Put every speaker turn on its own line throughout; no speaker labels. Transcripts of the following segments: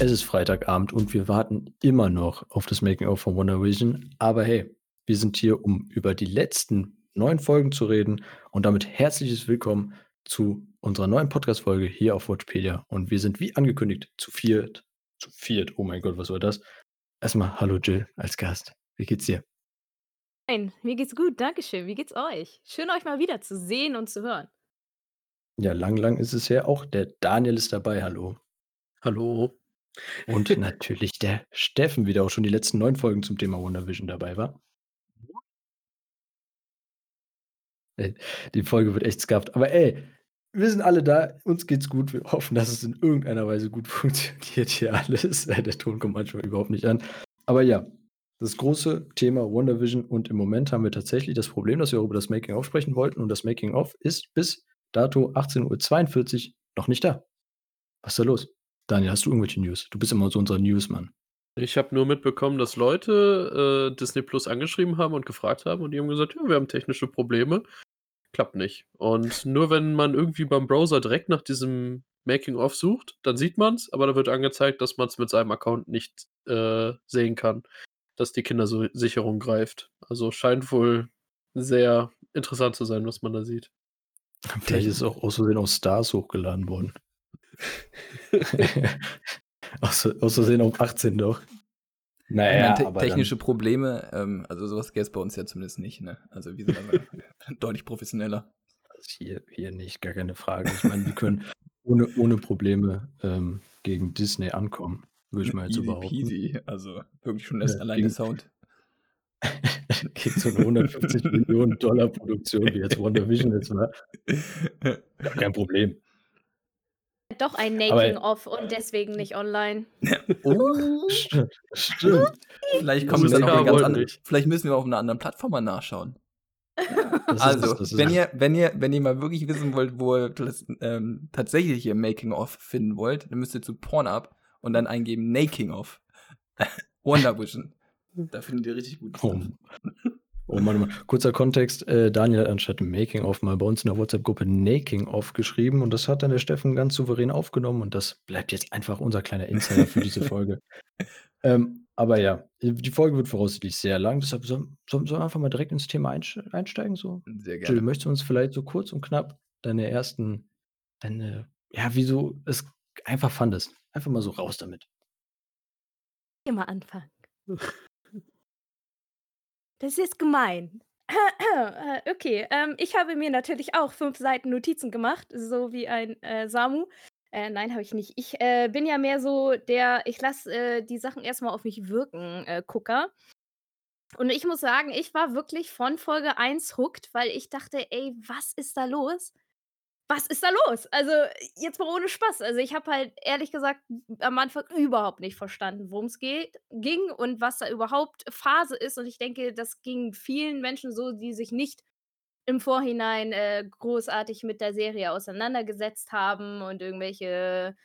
Es ist Freitagabend und wir warten immer noch auf das Making-of von Wonder Vision. Aber hey, wir sind hier, um über die letzten neun Folgen zu reden. Und damit herzliches Willkommen zu unserer neuen Podcast-Folge hier auf Watchpedia. Und wir sind wie angekündigt zu viert. Zu viert, oh mein Gott, was war das? Erstmal hallo Jill als Gast. Wie geht's dir?
Nein, mir geht's gut, Dankeschön. Wie geht's euch? Schön, euch mal wieder zu sehen und zu hören.
Ja, lang, lang ist es her. Auch der Daniel ist dabei. Hallo.
Hallo.
Und natürlich der Steffen wieder auch schon die letzten neun Folgen zum Thema Wonder Vision dabei war. Ey, die Folge wird echt skafft. Aber ey, wir sind alle da, uns geht's gut. Wir hoffen, dass es in irgendeiner Weise gut funktioniert hier alles. Äh, Der Ton kommt manchmal überhaupt nicht an. Aber ja, das große Thema Wonder Vision und im Moment haben wir tatsächlich das Problem, dass wir auch über das Making-of sprechen wollten und das Making-of ist bis dato 18.42 Uhr noch nicht da. Was ist da los? Daniel, hast du irgendwelche News? Du bist immer so unser Newsmann.
Ich habe nur mitbekommen, dass Leute äh, Disney Plus angeschrieben haben und gefragt haben und die haben gesagt, ja, wir haben technische Probleme. Klappt nicht. Und nur wenn man irgendwie beim Browser direkt nach diesem Making-of sucht, dann sieht man es, aber da wird angezeigt, dass man es mit seinem Account nicht äh, sehen kann, dass die Kindersicherung greift. Also scheint wohl sehr interessant zu sein, was man da sieht.
Vielleicht ist es auch aus Versehen auf Stars hochgeladen worden. aus, aus Versehen auf 18 doch. Naja,
te technische Probleme, ähm, also sowas gäbe es bei uns ja zumindest nicht, ne? Also wir sind aber deutlich professioneller.
hier, hier nicht, gar keine Frage. Ich meine, wir können ohne, ohne Probleme ähm, gegen Disney ankommen, würde ich mal jetzt
Easy
behaupten.
peasy, also wirklich schon das
Ja,
allein der Sound.
gegen so eine 150 Millionen Dollar Produktion, wie jetzt Wonder Vision jetzt war, gar kein Problem.
Doch ein Making-of und deswegen nicht online.
Oh,
stimmt, stimmt.
vielleicht kommt es dann auf ganz andere, vielleicht müssen wir auf einer anderen Plattform mal nachschauen.
Das
Also, wenn ihr, wenn ihr, wenn ihr mal wirklich wissen wollt, wo ihr das ähm, tatsächlich ihr Making-of finden wollt, dann müsst ihr zu Pornhub und dann eingeben Making-of. Wonder Vision. Da findet ihr richtig gutes
Oh. Oh Mann, Mann. Kurzer Kontext. Äh, Daniel hat anstatt Making-of mal bei uns in der WhatsApp-Gruppe Making-of geschrieben und das hat dann der Steffen ganz souverän aufgenommen und das bleibt jetzt einfach unser kleiner Insider für diese Folge. Ähm, aber ja, die Folge wird voraussichtlich sehr lang, deshalb sollen soll, soll wir einfach mal direkt ins Thema einsteigen. So.
Sehr
Jill,
gerne.
möchtest du uns vielleicht so kurz und knapp deine ersten, deine, ja, wie du es einfach fandest? Einfach mal so raus damit.
Immer anfangen. Das ist gemein. Äh, okay, ähm, ich habe mir natürlich auch fünf Seiten Notizen gemacht, so wie ein äh, Samu. Äh, nein, habe ich nicht. Ich äh, bin ja mehr so der, ich lasse äh, die Sachen erstmal auf mich wirken, äh, Gucker. Und ich muss sagen, ich war wirklich von Folge 1 hooked, weil ich dachte, ey, was ist da los? Was ist da los? Also, jetzt mal ohne Spaß. Also, ich habe halt ehrlich gesagt am Anfang überhaupt nicht verstanden, worum's geht ging und was da überhaupt Phase ist. Und ich denke, das ging vielen Menschen so, die sich nicht im Vorhinein, äh, großartig mit der Serie auseinandergesetzt haben und irgendwelche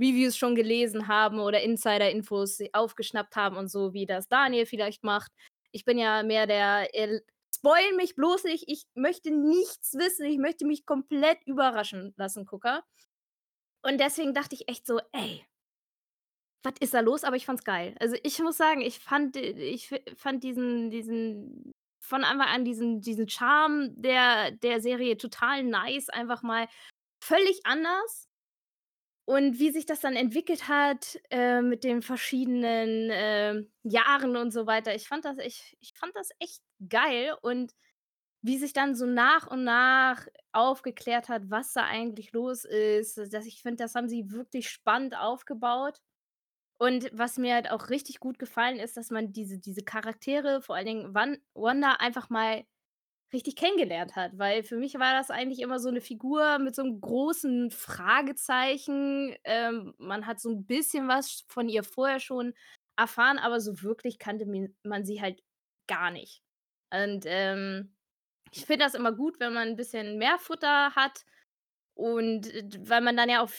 Reviews schon gelesen haben oder Insider-Infos aufgeschnappt haben und so, wie das Daniel vielleicht macht. Ich bin ja mehr der, spoil mich bloß nicht, ich möchte nichts wissen, ich möchte mich komplett überraschen lassen, Gucker. Und deswegen dachte ich echt so: „Ey, was ist da los?“ Aber ich fand's geil. Also, ich muss sagen, ich fand äh, ich fand diesen diesen von Anfang an diesen diesen Charme der der Serie total nice, einfach mal völlig anders. Und wie sich das dann entwickelt hat, äh, mit den verschiedenen, ähm, Jahren und so weiter, ich fand das ich ich fand das echt geil und wie sich dann so nach und nach aufgeklärt hat, was da eigentlich los ist, dass ich finde, das haben sie wirklich spannend aufgebaut. Und was mir halt auch richtig gut gefallen ist, dass man diese diese Charaktere, vor allen Dingen Wan Wanda einfach mal richtig kennengelernt hat, weil für mich war das eigentlich immer so 'ne Figur mit so 'nem großen Fragezeichen. Ähm, man hat so 'n bisschen was von ihr vorher schon erfahren, aber so wirklich kannte man sie halt gar nicht. Und, ähm, ich finde das immer gut, wenn man 'n bisschen mehr Futter hat und äh, weil man dann ja auch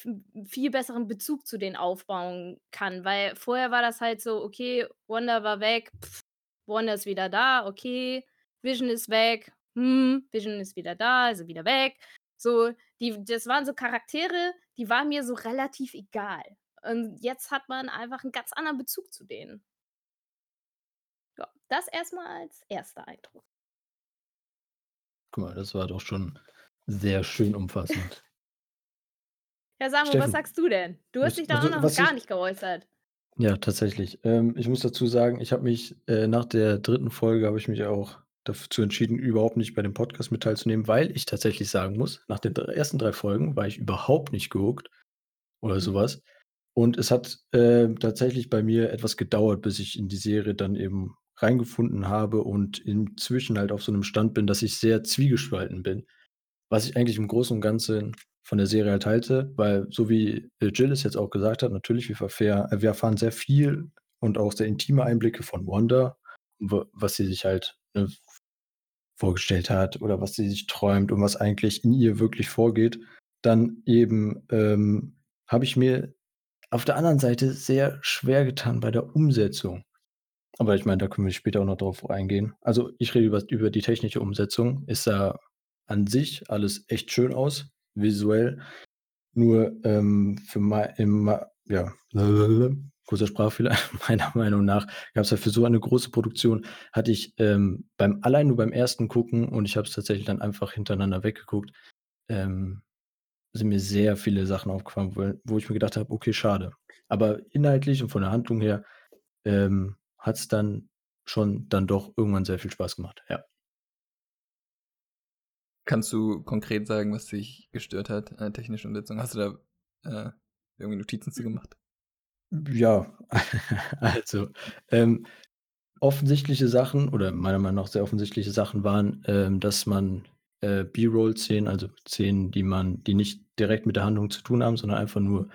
viel besseren Bezug zu denen aufbauen kann, weil vorher war das halt so: Okay, Wanda war weg, Wanda ist wieder da, okay, Vision ist weg, hm, Vision ist wieder da, er wieder weg. So, die das waren so Charaktere, die waren mir so relativ egal. Und jetzt hat man einfach einen ganz anderen Bezug zu denen. Ja, das erstmal als erster Eindruck.
Guck mal, das war doch schon sehr schön umfassend.
Ja, Samu, was
Steffen,
sagst du denn? Du hast
was,
dich da auch
was,
noch
was
gar
ich,
nicht geäußert.
ja, tatsächlich. Ähm, ich muss dazu sagen, ich habe mich äh, nach der dritten Folge habe ich mich auch dazu entschieden, überhaupt nicht bei dem Podcast mit teilzunehmen, weil ich tatsächlich sagen muss, nach den ersten drei Folgen war ich überhaupt nicht gehuckt oder
Mhm.
sowas. Und es hat äh, tatsächlich bei mir etwas gedauert, bis ich in die Serie dann eben reingefunden habe und inzwischen halt auf so einem Stand bin, dass ich sehr zwiegespalten bin. Was ich eigentlich im Großen und Ganzen von der Serie halt halte, weil so wie Jill es jetzt auch gesagt hat, natürlich, äh, wir erfahren sehr viel und auch sehr intime Einblicke von Wanda, wa- was sie sich halt ne, vorgestellt hat oder was sie sich träumt und was eigentlich in ihr wirklich vorgeht. Dann eben ähm, habe ich mir auf der anderen Seite sehr schwer getan bei der Umsetzung. Aber ich meine, da können wir später auch noch drauf eingehen. Also ich rede über, über die technische Umsetzung. Es sah an sich alles echt schön aus, visuell. Nur ähm, für mein, im, ja, kurzer Sprachfehler, meiner Meinung nach gab es ja für so eine große Produktion, hatte ich ähm, beim allein nur beim ersten Gucken und ich habe es tatsächlich dann einfach hintereinander weggeguckt, ähm, sind mir sehr viele Sachen aufgefallen, wo, wo ich mir gedacht habe, okay, schade. Aber inhaltlich und von der Handlung her ähm, hat es dann schon dann doch irgendwann sehr viel Spaß gemacht. Ja.
Kannst du konkret sagen, was dich gestört hat an der technischen Umsetzung? Hast du da äh, irgendwie Notizen zu gemacht?
Ja, also ähm, offensichtliche Sachen oder meiner Meinung nach sehr offensichtliche Sachen waren, ähm, dass man äh, B-Roll-Szenen, also Szenen, die man, die nicht direkt mit der Handlung zu tun haben, sondern einfach nur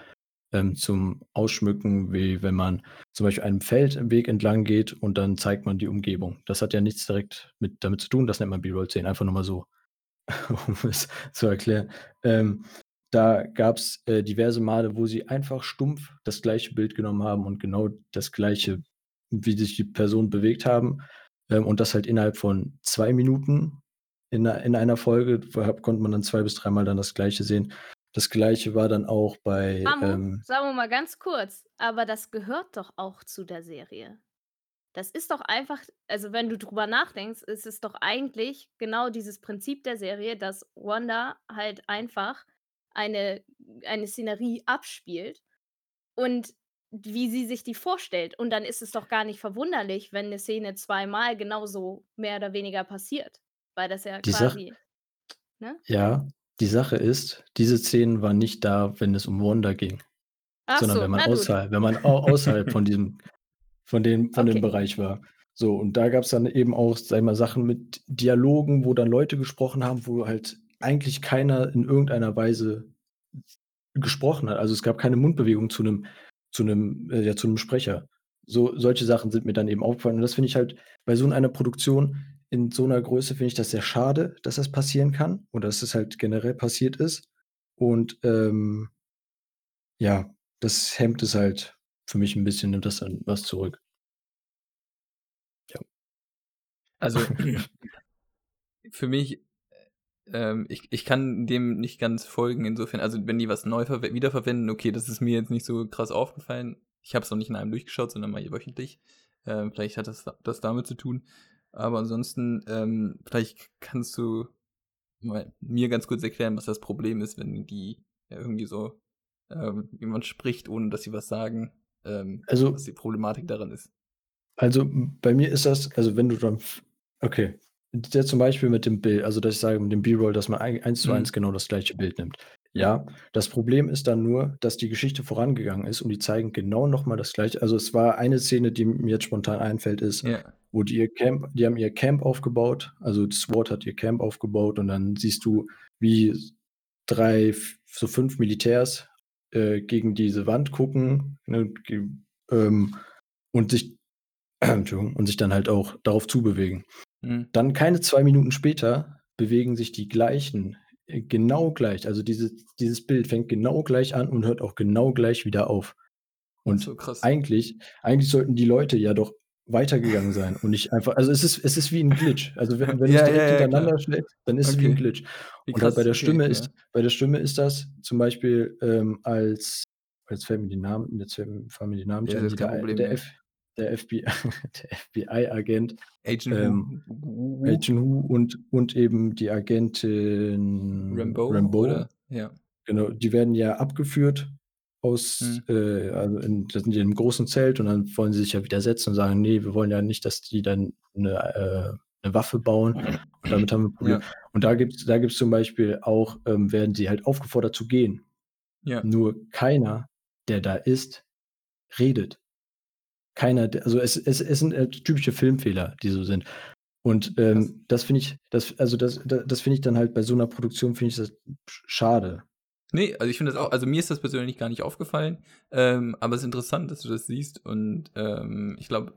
ähm, zum Ausschmücken, wie wenn man zum Beispiel einem Feldweg entlang geht und dann zeigt man die Umgebung. Das hat ja nichts direkt mit damit zu tun, das nennt man B-Roll-Szenen, einfach nur mal so, um es zu erklären. Ähm, da gab es äh, diverse Male, wo sie einfach stumpf das gleiche Bild genommen haben und genau das gleiche, wie sich die Personen bewegt haben. Ähm, und das halt innerhalb von zwei Minuten in, einer- in einer Folge wo- konnte man dann zwei bis dreimal dann das gleiche sehen. Das gleiche war dann auch bei.
Samu,
Ähm,
sagen wir mal ganz kurz, aber das gehört doch auch zu der Serie. Das ist doch einfach, also wenn du drüber nachdenkst, ist es doch eigentlich genau dieses Prinzip der Serie, dass Wanda halt einfach eine, eine Szenerie abspielt und wie sie sich die vorstellt. Und dann ist es doch gar nicht verwunderlich, wenn eine Szene zweimal genauso mehr oder weniger passiert. Weil das ja
Die
quasi. Ne?
ja, die Sache ist, diese Szenen waren nicht da, wenn es um Wanda ging,
Ach
sondern
so,
wenn man außerhalb, wenn man au außerhalb von diesem, von dem, von
Okay.
dem Bereich war. So, und da gab es dann eben auch, sag ich mal, Sachen mit Dialogen, wo dann Leute gesprochen haben, wo halt eigentlich keiner in irgendeiner Weise gesprochen hat. Also es gab keine Mundbewegung zu einem, zu einem, äh, ja, zu einem Sprecher. So, solche Sachen sind mir dann eben aufgefallen. Und das finde ich halt bei so einer Produktion in so einer Größe finde ich das sehr schade, dass das passieren kann oder dass es halt generell passiert ist. Und ähm, ja, das hemmt es halt für mich ein bisschen, nimmt das dann was zurück.
Also für mich, ähm, ich, ich kann dem nicht ganz folgen, insofern, also wenn die was neu verwe- wiederverwenden, okay, das ist mir jetzt nicht so krass aufgefallen. Ich habe es noch nicht in einem durchgeschaut, sondern mal wöchentlich. Ähm, vielleicht hat das, das damit zu tun. Aber ansonsten, ähm, vielleicht kannst du mir ganz kurz erklären, was das Problem ist, wenn die ja, irgendwie so ähm, jemand spricht, ohne dass sie was sagen, ähm,
Also-
was die Problematik daran ist.
Also bei mir ist das, also wenn du dann, okay, der zum Beispiel mit dem Bild, also dass ich sage mit dem B-Roll, dass man ein- eins zu
Mhm.
eins genau das gleiche Bild nimmt. Ja, das Problem ist dann nur, dass die Geschichte vorangegangen ist und die zeigen genau nochmal das gleiche. Also es war eine Szene, die mir jetzt spontan einfällt, ist,
Ja.
Wo die ihr Camp, die haben ihr Camp aufgebaut, also SWAT hat ihr Camp aufgebaut und dann siehst du, wie drei, so fünf Militärs äh, gegen diese Wand gucken ne, ähm, und sich und sich dann halt auch darauf zubewegen.
Mhm.
Dann keine zwei Minuten später bewegen sich die gleichen äh, genau gleich. Also diese, dieses Bild fängt genau gleich an und hört auch genau gleich wieder auf. Und
so
eigentlich, eigentlich sollten die Leute ja doch weitergegangen sein und nicht einfach, also es ist, es ist wie ein Glitch. Also wenn, wenn
Ja,
es direkt
ja, ja,
hintereinander
klar.
schlägst, dann ist es wie ein
Okay.
Glitch.
Wie
Und halt bei der
okay,
Stimme
ja.
ist, bei der Stimme ist das zum Beispiel, ähm, als mir die Namen, jetzt die Namen
Ja,
der,
Problem,
der. F, der FBI, der FBI-Agent,
Agent
ähm,
Wu,
Agent Hu und, und eben die Agentin
Rambo,
Rambo,
oder? Ja.
genau, die werden ja abgeführt aus,
Hm.
äh, also in, das sind die in einem großen Zelt und dann wollen sie sich ja widersetzen und sagen, nee, wir wollen ja nicht, dass die dann eine, äh, eine Waffe bauen und damit haben wir ein Problem.
Ja.
Und da gibt es da gibt's zum Beispiel auch, ähm, werden sie halt aufgefordert zu gehen.
Ja.
Nur keiner, der da ist, redet. Keiner, also es, es, es sind äh, typische Filmfehler, die so sind. Und ähm, das finde ich, das, also das, das, das finde ich dann halt bei so einer Produktion, finde ich das schade.
Nee, also ich finde das auch, also mir ist das persönlich gar nicht aufgefallen, ähm, aber es ist interessant, dass du das siehst und ähm, ich glaube,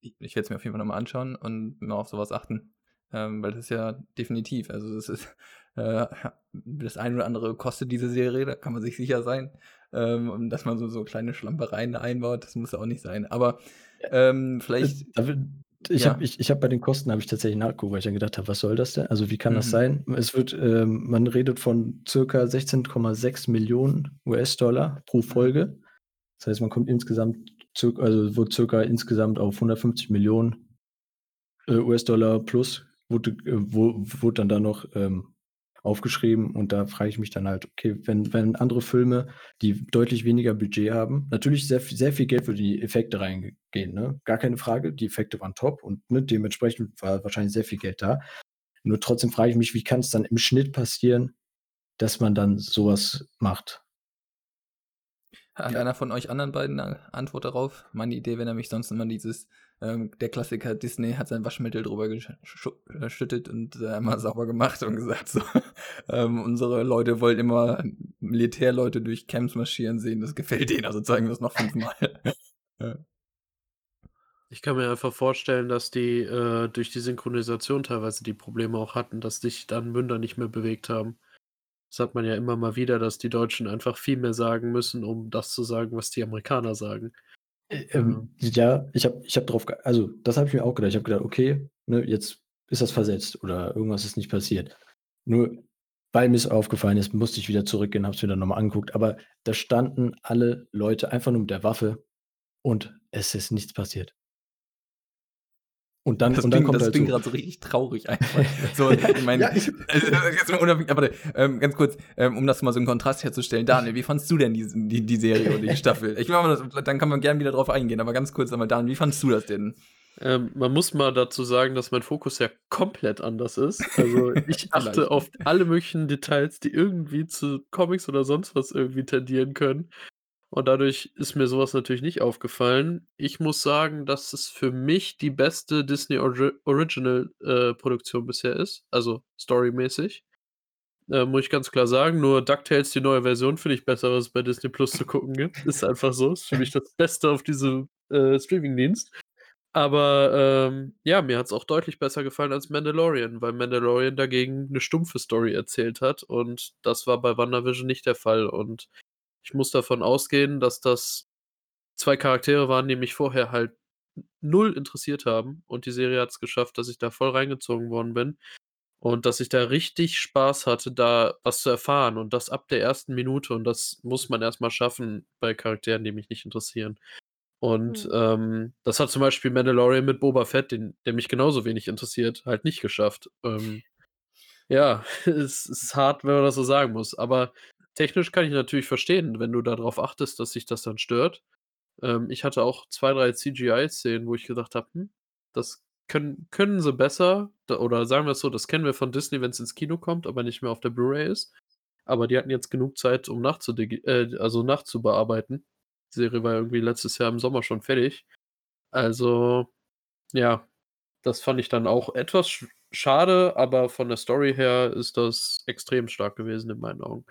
ich, ich werde es mir auf jeden Fall nochmal anschauen und mal auf sowas achten, ähm, weil das ist ja definitiv, also das ist, äh, das eine oder andere kostet diese Serie, da kann man sich sicher sein, ähm, dass man so, so kleine Schlampereien da einbaut, das muss ja auch nicht sein, aber ähm, vielleicht,
Da Ich
Ja.
habe ich, ich hab bei den Kosten habe ich tatsächlich nachgeguckt, weil ich dann gedacht habe, was soll das denn? Also wie kann das
Mhm.
sein? Es wird, ähm, man redet von circa 16,6 Millionen US-Dollar pro Folge. Das heißt, man kommt insgesamt, circa, also wird circa insgesamt auf 150 Millionen äh, US-Dollar plus, wurde, äh, wo, wurde dann da noch ähm, aufgeschrieben und da frage ich mich dann halt, okay, wenn, wenn andere Filme, die deutlich weniger Budget haben, natürlich sehr, viel- sehr viel Geld für die Effekte reingehen, ne? Gar keine Frage, die Effekte waren top und ne, dementsprechend war wahrscheinlich sehr viel Geld da. Nur trotzdem frage ich mich, wie kann es dann im Schnitt passieren, dass man dann sowas macht?
Hat einer von euch anderen beiden eine Antwort darauf? Meine Idee wäre nämlich sonst immer dieses, ähm, der Klassiker Disney hat sein Waschmittel drüber geschüttet und äh, einmal sauber gemacht und gesagt, so, ähm, unsere Leute wollen immer Militärleute durch Camps marschieren sehen, das gefällt denen, also zeigen wir es noch fünfmal. ja.
Ich kann mir einfach vorstellen, dass die äh, durch die Synchronisation teilweise die Probleme auch hatten, dass sich dann Münder nicht mehr bewegt haben. Das hat man ja immer mal wieder, dass die Deutschen einfach viel mehr sagen müssen, um das zu sagen, was die Amerikaner sagen.
Ähm, ja, ich habe ich hab drauf, ge- also das habe ich mir auch gedacht. Ich habe gedacht, okay, ne, jetzt ist das versetzt oder irgendwas ist nicht passiert. Nur weil mir es aufgefallen ist, musste ich wieder zurückgehen, habe es mir dann nochmal angeguckt. Aber da standen alle Leute einfach nur mit der Waffe und es ist nichts passiert. Und dann,
Das
und dann
klingt,
kommt
das
halt
klingt gerade so richtig traurig einfach. So, ich meine,
Ja, ich-
also, jetzt mal unabhängig, aber ähm, ganz kurz, ähm, um das mal so einen Kontrast herzustellen. Daniel, wie fandst du denn die, die, die Serie oder die Staffel? Ich meine, das- dann kann man gerne wieder drauf eingehen, aber ganz kurz einmal, Daniel, wie fandst du das denn?
Ähm, man muss mal dazu sagen, dass mein Fokus ja komplett anders ist. Also ich achte auf alle möglichen Details, die irgendwie zu Comics oder sonst was irgendwie tendieren können. Und dadurch ist mir sowas natürlich nicht aufgefallen. Ich muss sagen, dass es für mich die beste Disney Ori Original äh, Produktion bisher ist. Also storymäßig. Äh, muss ich ganz klar sagen. Nur DuckTales, die neue Version, finde ich besser, was es bei Disney Plus zu gucken gibt. Ist einfach so. Ist für mich das Beste auf diesem äh, Streamingdienst. Aber ähm, ja, mir hat es auch deutlich besser gefallen als Mandalorian, weil Mandalorian dagegen eine stumpfe Story erzählt hat und das war bei WandaVision nicht der Fall. Und ich muss davon ausgehen, dass das zwei Charaktere waren, die mich vorher halt null interessiert haben und die Serie hat es geschafft, dass ich da voll reingezogen worden bin und dass ich da richtig Spaß hatte, da was zu erfahren und das ab der ersten Minute und das muss man erstmal schaffen bei Charakteren, die mich nicht interessieren. Und
Mhm.
ähm, das hat zum Beispiel Mandalorian mit Boba Fett, den, der mich genauso wenig interessiert, halt nicht geschafft. Ähm, ja, es ist hart, wenn man das so sagen muss. Aber technisch kann ich natürlich verstehen, wenn du darauf achtest, dass sich das dann stört. Ähm, ich hatte auch zwei, drei CGI-Szenen, wo ich gedacht habe, hm, das können, können sie besser. Oder sagen wir es so, das kennen wir von Disney, wenn es ins Kino kommt, aber nicht mehr auf der Blu-ray ist. Aber die hatten jetzt genug Zeit, um äh, also nachzubearbeiten. Die Serie war irgendwie letztes Jahr im Sommer schon fertig. Also, ja, das fand ich dann auch etwas sch schade, aber von der Story her ist das extrem stark gewesen in meinen Augen.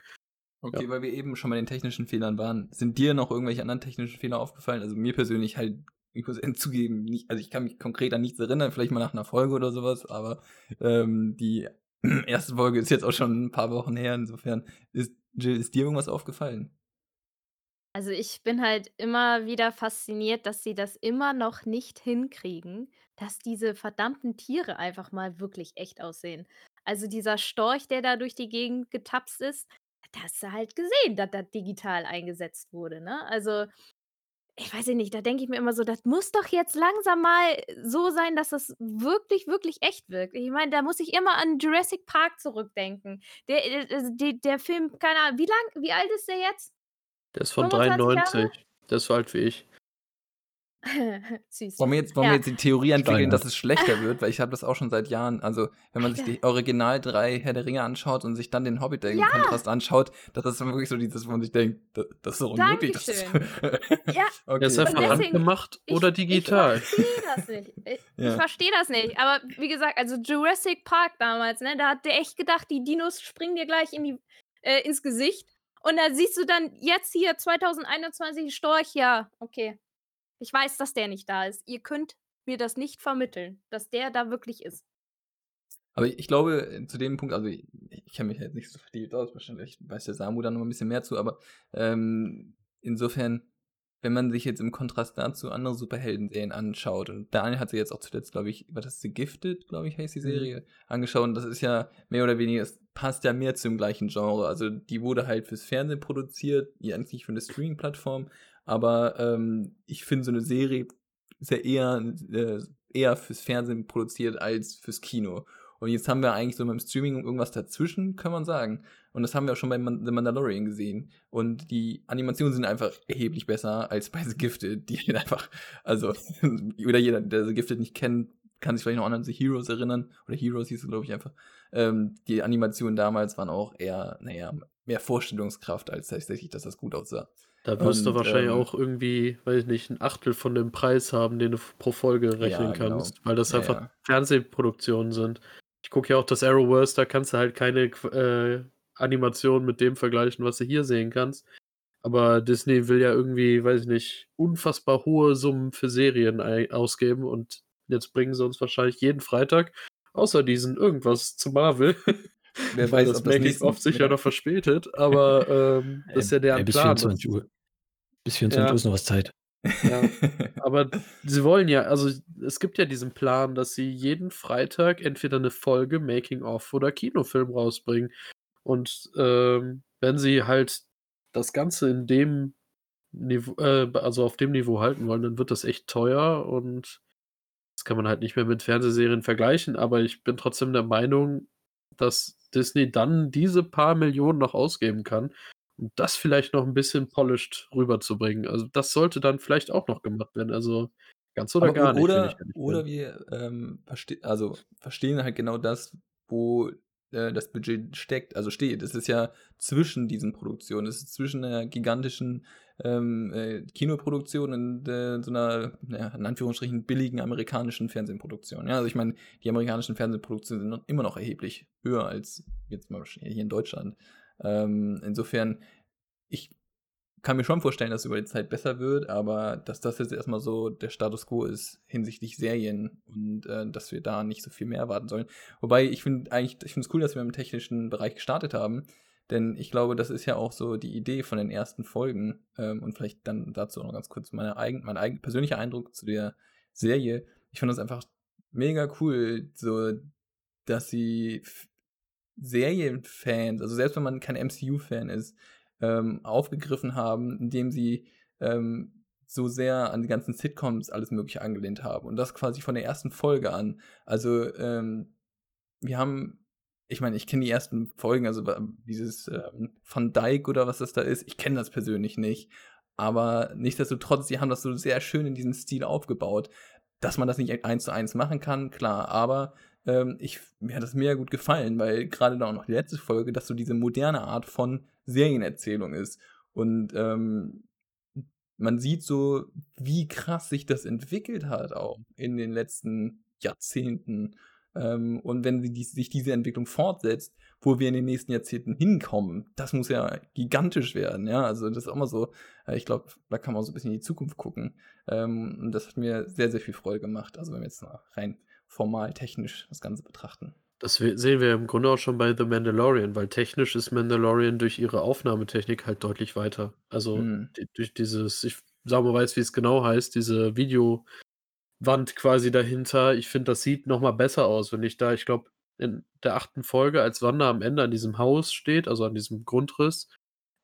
Okay,
Ja.
weil wir eben schon bei den technischen Fehlern waren. Sind dir noch irgendwelche anderen technischen Fehler aufgefallen? Also mir persönlich halt, ich muss zugeben, nicht, also ich kann mich konkret an nichts erinnern, vielleicht mal nach einer Folge oder sowas, aber ähm, die erste Folge ist jetzt auch schon ein paar Wochen her, insofern ist, Jill, ist dir irgendwas aufgefallen?
Also ich bin halt immer wieder fasziniert, dass sie das immer noch nicht hinkriegen, dass diese verdammten Tiere einfach mal wirklich echt aussehen. Also dieser Storch, der da durch die Gegend getapst ist, hast du halt gesehen, dass das digital eingesetzt wurde, ne? Also, ich weiß nicht, da denke ich mir immer so, das muss doch jetzt langsam mal so sein, dass das wirklich, wirklich echt wirkt. Ich meine, da muss ich immer an Jurassic Park zurückdenken. Der, äh, also der, der Film, keine Ahnung, wie lang, wie alt ist der jetzt?
Der ist von
25 Jahre?
93. Der ist so alt wie ich.
Süß.
Wollen wir jetzt, wollen
Ja.
wir jetzt die Theorie entwickeln, dass es schlechter wird? Weil ich habe das auch schon seit Jahren. Also, wenn man sich die Original drei Herr der Ringe anschaut und sich dann den Hobbit im Kontrast anschaut, das ist dann wirklich so dieses, wo man sich denkt, das, ist doch unmöglich. Das ist,
Ja,
okay.
Ist einfach handgemacht
ich-
oder digital.
Ich verstehe das nicht. Ich,
Ja.
ich verstehe das nicht. Aber wie gesagt, also Jurassic Park damals, ne, da hat der echt gedacht, die Dinos springen dir gleich in die, äh, ins Gesicht. Und da siehst du dann jetzt hier 2021 Storch, ja, okay. Ich weiß, dass der nicht da ist. Ihr könnt mir das nicht vermitteln, dass der da wirklich ist.
Aber ich glaube, zu dem Punkt, also ich, ich kenne mich jetzt nicht so vertieft aus, wahrscheinlich weiß der Samu da noch ein bisschen mehr zu, aber ähm, insofern, wenn man sich jetzt im Kontrast dazu andere Superhelden-Serien anschaut, und Daniel hat sie jetzt auch zuletzt, glaube ich, was das The Gifted, glaube ich, heißt die Serie, angeschaut, und das ist ja mehr oder weniger, es passt ja mehr zum gleichen Genre. Also die wurde halt fürs Fernsehen produziert, die eigentlich für eine Streaming-Plattform, aber ähm, ich finde so eine Serie ist ja eher, äh, eher fürs Fernsehen produziert als fürs Kino. Und jetzt haben wir eigentlich so beim Streaming irgendwas dazwischen, kann man sagen. Und das haben wir auch schon bei Man The Mandalorian gesehen. Und die Animationen sind einfach erheblich besser als bei The Gifted, die einfach, also, oder jeder, der The Gifted nicht kennt, kann sich vielleicht noch an The Heroes erinnern. Oder Heroes hieß es, glaube ich, einfach. Ähm, die Animationen damals waren auch eher, naja, mehr Vorstellungskraft, als tatsächlich, dass das gut aussah.
Da wirst du
Und,
wahrscheinlich
ähm,
auch irgendwie, weiß ich nicht, ein Achtel von dem Preis haben, den du pro Folge rechnen
Ja, genau.
kannst, weil das
Ja,
einfach
ja.
Fernsehproduktionen sind. Ich gucke ja auch das Arrowverse, da kannst du halt keine äh, Animation mit dem vergleichen, was du hier sehen kannst. Aber Disney will ja irgendwie, weiß ich nicht, unfassbar hohe Summen für Serien ausgeben und jetzt bringen sie uns wahrscheinlich jeden Freitag, außer diesen irgendwas zu Marvel.
Wer weiß,
das
ob das
Making of sich ja noch verspätet, aber ähm, das ist ja
Ey,
deren
bis
Plan.
24 Uhr. Bis 24
Ja.
Uhr ist noch was Zeit.
Ja. Aber sie wollen ja, also es gibt ja diesen Plan, dass sie jeden Freitag entweder eine Folge Making-of oder Kinofilm rausbringen. Und ähm, wenn sie halt das Ganze in dem Niveau, äh, also auf dem Niveau halten wollen, dann wird das echt teuer und das kann man halt nicht mehr mit Fernsehserien vergleichen. Aber ich bin trotzdem der Meinung, dass Disney dann diese paar Millionen noch ausgeben kann, um das vielleicht noch ein bisschen polished rüberzubringen. Also das sollte dann vielleicht auch noch gemacht werden. Also ganz oder
Aber
gar nicht.
Oder,
ich ehrlich
oder wir ähm, verste also verstehen halt genau das, wo äh, das Budget steckt, also steht. Es ist ja zwischen diesen Produktionen. Es ist zwischen einer gigantischen ähm, äh, Kinoproduktion und äh, so einer, ja, in Anführungsstrichen, billigen amerikanischen Fernsehproduktion. Ja, also ich meine, die amerikanischen Fernsehproduktionen sind noch, immer noch erheblich höher als jetzt mal hier in Deutschland. Ähm, insofern, ich kann mir schon vorstellen, dass es über die Zeit besser wird, aber dass das jetzt erstmal so der Status quo ist hinsichtlich Serien und äh, dass wir da nicht so viel mehr erwarten sollen. Wobei ich finde eigentlich, ich finde es cool, dass wir im technischen Bereich gestartet haben, denn ich glaube, das ist ja auch so die Idee von den ersten Folgen ähm, und vielleicht dann dazu noch ganz kurz meine eigen, mein eigen persönlicher Eindruck zu der Serie. Ich fand das einfach mega cool, so dass sie Serienfans, also selbst wenn man kein MCU-Fan ist, ähm, aufgegriffen haben, indem sie ähm, so sehr an die ganzen Sitcoms alles Mögliche angelehnt haben. Und das quasi von der ersten Folge an. Also, ähm, wir haben, ich meine, ich kenne die ersten Folgen, also dieses ähm, Van Dyke oder was das da ist, ich kenne das persönlich nicht. Aber nichtsdestotrotz, sie haben das so sehr schön in diesem Stil aufgebaut. Dass man das nicht eins zu eins machen kann, klar, aber ähm, ich, mir hat das mega gut gefallen, weil gerade da auch noch die letzte Folge, dass so diese moderne Art von Serienerzählung ist. Und ähm, man sieht so, wie krass sich das entwickelt hat auch in den letzten Jahrzehnten. Ähm, und wenn die, sich diese Entwicklung fortsetzt, wo wir in den nächsten Jahrzehnten hinkommen, das muss ja gigantisch werden. Ja, also das ist auch mal so. Äh, ich glaube, da kann man so ein bisschen in die Zukunft gucken. Ähm, und das hat mir sehr, sehr viel Freude gemacht. Also wenn wir jetzt mal rein formal technisch das Ganze betrachten.
Das sehen wir im Grunde auch schon bei The Mandalorian, weil technisch ist Mandalorian durch ihre Aufnahmetechnik halt deutlich weiter. Also
Hm.
die, durch dieses, ich sag mal, weiß, wie es genau heißt, diese Videowand quasi dahinter. Ich finde, das sieht noch mal besser aus, wenn ich da, ich glaube, in der achten Folge, als Wanda am Ende an diesem Haus steht, also an diesem Grundriss,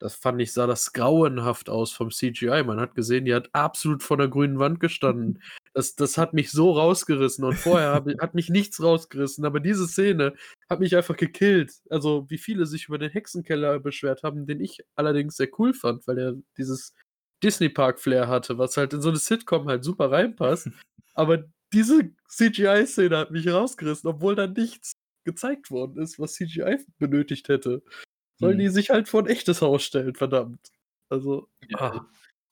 das fand ich, sah das grauenhaft aus vom CGI. Man hat gesehen, die hat absolut vor der grünen Wand gestanden. Das, das hat mich so rausgerissen und vorher hab, hat mich nichts rausgerissen, aber diese Szene hat mich einfach gekillt. Also, wie viele sich über den Hexenkeller beschwert haben, den ich allerdings sehr cool fand, weil er dieses Disney Park Flair hatte, was halt in so eine Sitcom halt super reinpasst. aber diese CGI-Szene hat mich rausgerissen, obwohl da nichts gezeigt worden ist, was CGI benötigt hätte. Sollen die
Mhm.
sich halt vor ein echtes Haus stellen, verdammt. Also, ah.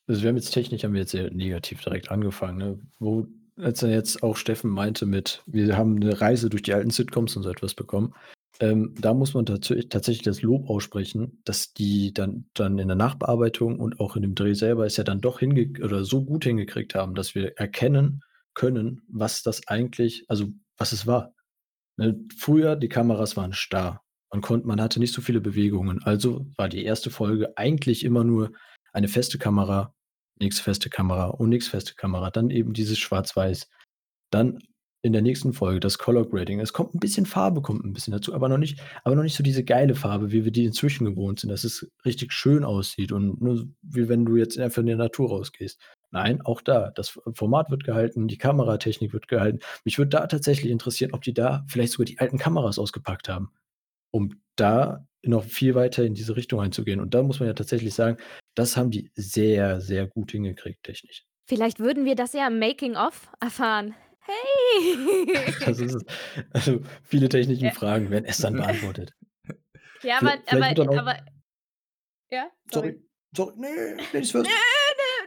Also wir haben jetzt technisch haben wir jetzt sehr negativ direkt angefangen, ne? Wo, als er jetzt auch Steffen meinte mit, wir haben eine Reise durch die alten Sitcoms und so etwas bekommen, ähm, da muss man tats tatsächlich das Lob aussprechen, dass die dann, dann in der Nachbearbeitung und auch in dem Dreh selber es ja dann doch hinge oder so gut hingekriegt haben, dass wir erkennen können, was das eigentlich, also was es war. Ne? Früher, die Kameras waren starr. Man, konnte, man hatte nicht so viele Bewegungen. Also war die erste Folge eigentlich immer nur eine feste Kamera, nächste feste Kamera und nächste feste Kamera. Dann eben dieses Schwarz-Weiß. Dann in der nächsten Folge das Color Grading. Es kommt ein bisschen Farbe, kommt ein bisschen dazu, aber noch nicht, aber noch nicht so diese geile Farbe, wie wir die inzwischen gewohnt sind, dass es richtig schön aussieht und nur wie wenn du jetzt einfach in die Natur rausgehst. Nein, auch da. Das Format wird gehalten, die Kameratechnik wird gehalten. Mich würde da tatsächlich interessieren, ob die da vielleicht sogar die alten Kameras ausgepackt haben, um da noch viel weiter in diese Richtung einzugehen. Und da muss man ja tatsächlich sagen, das haben die sehr, sehr gut hingekriegt, technisch.
Vielleicht würden wir das ja im Making-of erfahren. Hey!
Das ist. Also viele technische
Ja.
Fragen werden erst dann beantwortet.
ja, aber,
Vielleicht-
aber,
auch-
aber. Ja?
Sorry, sorry, nee, Ladies
Nö,
first.
nö,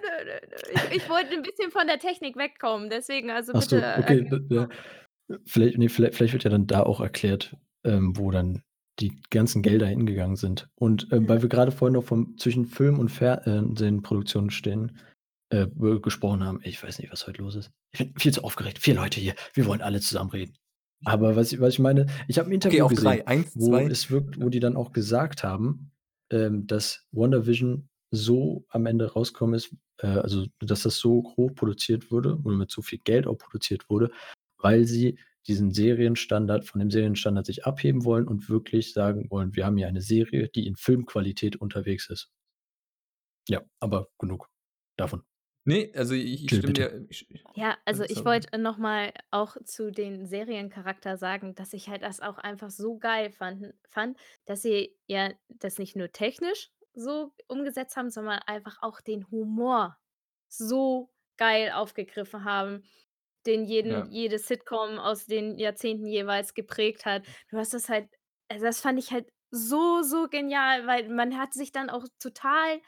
nö, nö, nö. Ich, wollte ein bisschen von der Technik wegkommen, deswegen, also
Ach so,
bitte.
okay.
äh,
d- Vielleicht, nee, vielleicht, vielleicht wird ja dann da auch erklärt, ähm, wo dann die ganzen Gelder hingegangen sind. Und ähm, weil wir gerade vorhin noch vom, zwischen Film und Fernsehproduktion stehen, äh, gesprochen haben, ich weiß nicht, was heute los ist. Ich bin viel zu aufgeregt. Vier Leute hier. Wir wollen alle zusammen reden. Aber was ich, was ich meine, ich habe ein Interview
Okay,
gesehen.
Eins,
wo es wirkt, wo die dann auch gesagt haben, ähm, dass WandaVision so am Ende rauskommen ist, äh, also dass das so hoch produziert wurde oder mit so viel Geld auch produziert wurde, weil sie diesen Serienstandard, von dem Serienstandard sich abheben wollen und wirklich sagen wollen, wir haben hier eine Serie, die in Filmqualität unterwegs ist. Ja, aber genug davon.
Nee, also ich, ich stimme dir.
Ja, also ich wollte nochmal auch zu den Seriencharakter sagen, dass ich halt das auch einfach so geil fand, fand, dass sie ja das nicht nur technisch so umgesetzt haben, sondern einfach auch den Humor so geil aufgegriffen haben, den jeden,
Ja.
jede Sitcom aus den Jahrzehnten jeweils geprägt hat. Du hast das halt, also das fand ich halt so, so genial, weil man hat sich dann auch total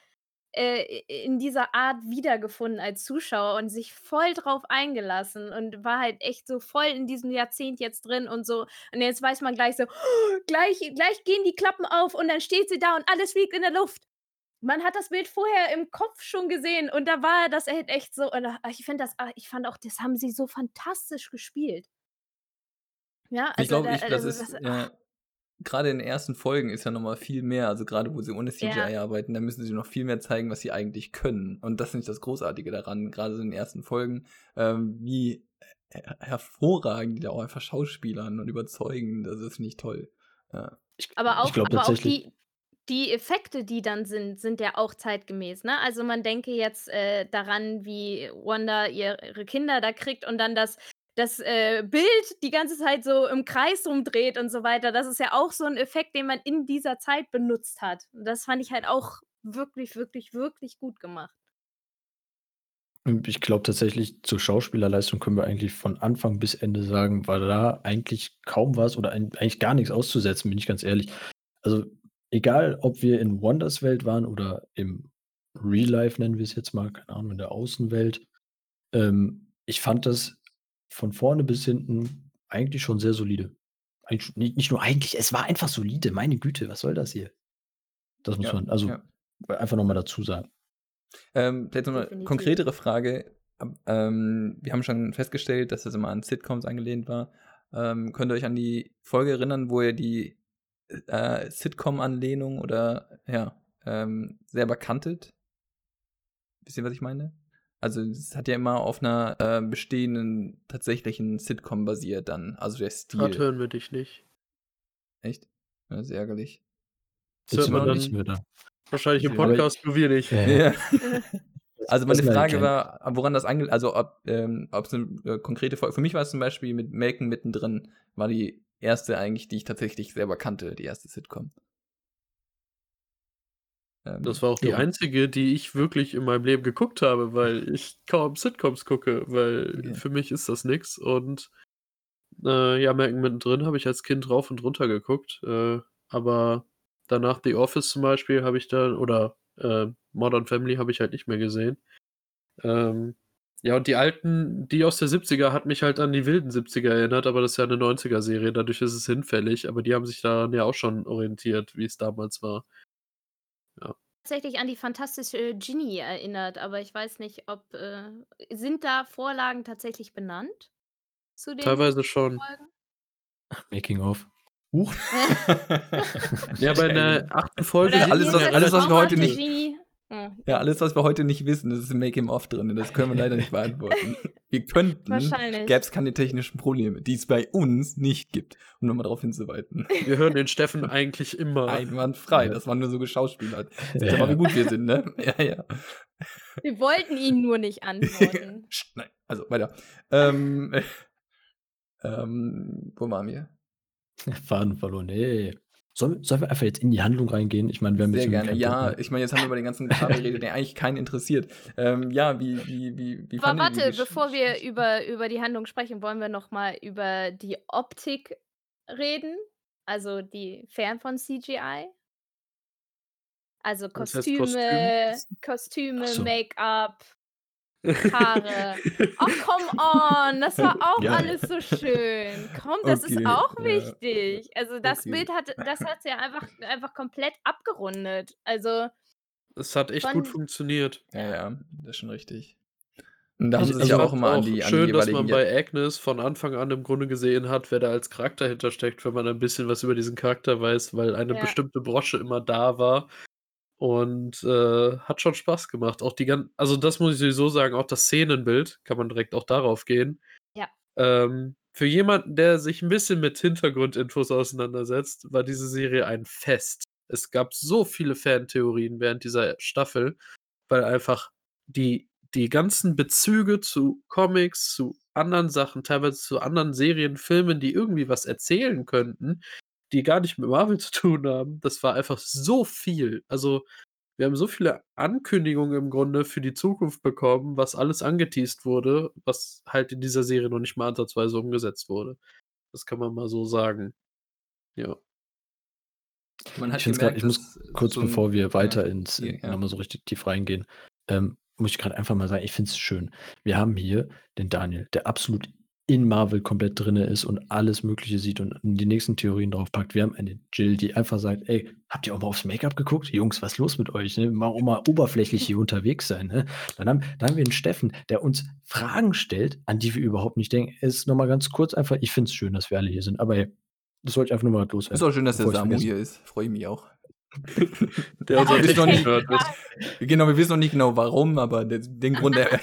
äh, in dieser Art wiedergefunden als Zuschauer und sich voll drauf eingelassen und war halt echt so voll in diesem Jahrzehnt jetzt drin und so. Und jetzt weiß man gleich so, "Oh, gleich, gleich gehen die Klappen auf und dann steht sie da und alles fliegt in der Luft. Man hat das Bild vorher im Kopf schon gesehen und da war das halt echt so. Und da- ich finde das, ah, ich fand auch, das haben sie so fantastisch gespielt. Ja, also
ich glaube,
da-
ich, das
also
ist.
das-
Ja, gerade in den ersten Folgen ist ja nochmal viel mehr. Also gerade wo sie ohne CGI
Ja.
arbeiten, da müssen sie noch viel mehr zeigen, was sie eigentlich können. Und das ist nicht das Großartige daran. Gerade so in den ersten Folgen, ähm, wie her hervorragend die da auch einfach schauspielern und überzeugen. Das ist nicht toll. Ja.
Ich,
Aber auch,
ich glaube
aber auch die, die Effekte, die dann sind, sind ja auch zeitgemäß. Ne? Also man denke jetzt äh, daran, wie Wanda ihre Kinder da kriegt und dann das, das äh, Bild die ganze Zeit so im Kreis rumdreht und so weiter. Das ist ja auch so ein Effekt, den man in dieser Zeit benutzt hat. Und das fand ich halt auch wirklich, wirklich, wirklich gut gemacht.
ich glaube tatsächlich, zur Schauspielerleistung können wir eigentlich von Anfang bis Ende sagen, war da eigentlich kaum was oder eigentlich gar nichts auszusetzen, bin ich ganz ehrlich. Also egal, ob wir in Wonders Welt waren oder im Real Life nennen wir es jetzt mal, keine Ahnung, in der Außenwelt, ähm, ich fand das von vorne bis hinten eigentlich schon sehr solide. Eigentlich, nicht, nur eigentlich, es war einfach solide, meine Güte, was soll das hier? Das muss
Ja,
man also
ja.
einfach nochmal dazu sagen.
Ähm, vielleicht noch eine konkretere Frage. Ab- Ähm, wir haben schon festgestellt, dass das immer an Sitcoms angelehnt war. Ähm, könnt ihr euch an die Folge erinnern, wo ihr die äh, Sitcom-Anlehnung oder ja, ähm, selber kanntet? Wisst ihr, was ich meine? Also es hat ja immer auf einer äh, bestehenden tatsächlichen Sitcom basiert dann, also der Stil.
Gerade hören wir dich nicht.
Echt? Das ist ärgerlich.
Das hört man dann
nichts mehr da.
wahrscheinlich im Podcast, nur wir nicht.
Ja.
Ja. Also meine Frage war, woran das ange... Also ob ähm, ob es eine äh, konkrete Folge... Für mich war es zum Beispiel mit Malcolm mittendrin, war die erste eigentlich, die ich tatsächlich selber kannte, die erste Sitcom. Ähm,
Das war auch die
Ja.
einzige, die ich wirklich in meinem Leben geguckt habe, weil ich kaum Sitcoms gucke, weil
Okay.
für mich ist das nix. Und äh, ja, Merken mittendrin habe ich als Kind rauf und runter geguckt. Äh, aber danach The Office zum Beispiel habe ich dann, oder äh, Modern Family habe ich halt nicht mehr gesehen. Ähm, ja, und die alten, die aus der 70er hat mich halt an die wilden 70er erinnert, aber das ist ja eine 90er-Serie, dadurch ist es hinfällig, aber die haben sich daran ja auch schon orientiert, wie es damals war.
tatsächlich an die fantastische Ginny erinnert, aber ich weiß nicht, ob äh, sind da Vorlagen tatsächlich benannt zu den
Teilweise schon.
Folgen?
Making of. Huch.
Ja, bei der achten Folge.
Alles, was-
ja
alles, was wir heute nicht-
Genie. Hm,
Ja, alles, was wir heute nicht wissen, das ist im Make-Him-Off drin. Das können wir leider nicht beantworten. Wir könnten,
Wahrscheinlich.
gäbe es keine technischen Probleme, die es bei uns nicht gibt, um nochmal darauf hinzuweisen.
Wir hören den Steffen eigentlich immer.
Einwandfrei,
Ja.
das war nur so geschauspielert. Seht
Ja.
mal, wie gut wir sind, ne? Ja, ja.
Wir wollten ihn nur nicht antworten.
Nein, also weiter. Ähm, ähm, wo waren wir?
Faden verloren. Ey. Sollen, sollen wir einfach jetzt in die Handlung reingehen? Ich meine, wir haben
Sehr
jetzt
gerne. Ja, ich meine, jetzt haben wir über den ganzen Kram geredet, der eigentlich keinen interessiert. Ähm, ja, wie, wie, wie, wie
Aber warte, bevor wir über, über die Handlung sprechen, wollen wir noch mal über die Optik reden. Also die fern von CGI. Also
Was heißt
Kostüme, Kostüme,
so.
Make-up, Haare. Ach, come on, das war auch
Ja.
alles so schön. Komm, das
Okay,
ist auch
ja.
wichtig. Also das
Okay.
Bild hat, das hat ja einfach, einfach komplett abgerundet. Also
Es hat echt
Von-
gut funktioniert.
Ja, ja, das ist schon richtig. Und da haben sie sich
also
ja auch immer an die, an die
schön, dass man bei Agnes von Anfang an im Grunde gesehen hat, wer da als Charakter hintersteckt, wenn man ein bisschen was über diesen Charakter weiß, weil eine
Ja.
bestimmte Brosche immer da war. Und äh, hat schon Spaß gemacht. Auch die ganzen, also das muss ich sowieso sagen, auch das Szenenbild, kann man direkt auch darauf gehen.
Ja.
Ähm, für jemanden, der sich ein bisschen mit Hintergrundinfos auseinandersetzt, war diese Serie ein Fest. Es gab so viele Fantheorien während dieser Staffel, weil einfach die, die ganzen Bezüge zu Comics, zu anderen Sachen, teilweise zu anderen Serien, Filmen, die irgendwie was erzählen könnten, die gar nicht mit Marvel zu tun haben, das war einfach so viel. Also, wir haben so viele Ankündigungen im Grunde für die Zukunft bekommen, was alles angeteased wurde, was halt in dieser Serie noch nicht mal ansatzweise umgesetzt wurde. Das kann man mal so sagen. Ja.
Man hat
Ich
gemerkt,
ich muss kurz
so ein-
bevor wir weiter
ja,
ins
hier, ja.
nochmal so richtig tief reingehen, ähm, muss ich gerade einfach mal sagen, ich finde es schön. Wir haben hier den Daniel, der absolut in Marvel komplett drin ist und alles Mögliche sieht und die nächsten Theorien draufpackt. Wir haben eine Jill, die einfach sagt, ey, habt ihr auch mal aufs Make-up geguckt? Jungs, was ist los mit euch? Ne? Mal auch mal oberflächlich hier unterwegs sein. Ne? Dann, haben, dann haben wir einen Steffen, der uns Fragen stellt, an die wir überhaupt nicht denken. Es ist nochmal ganz kurz einfach, ich finde es schön, dass wir alle hier sind, aber ey, das wollte ich einfach nur mal loswerden.
Ist auch schön, dass der Samu hier ist. Freue ich mich auch.
Der unser
wir wissen noch nicht,
gehört wird.
genau, wir wissen noch nicht genau warum, aber der, den Grund, der,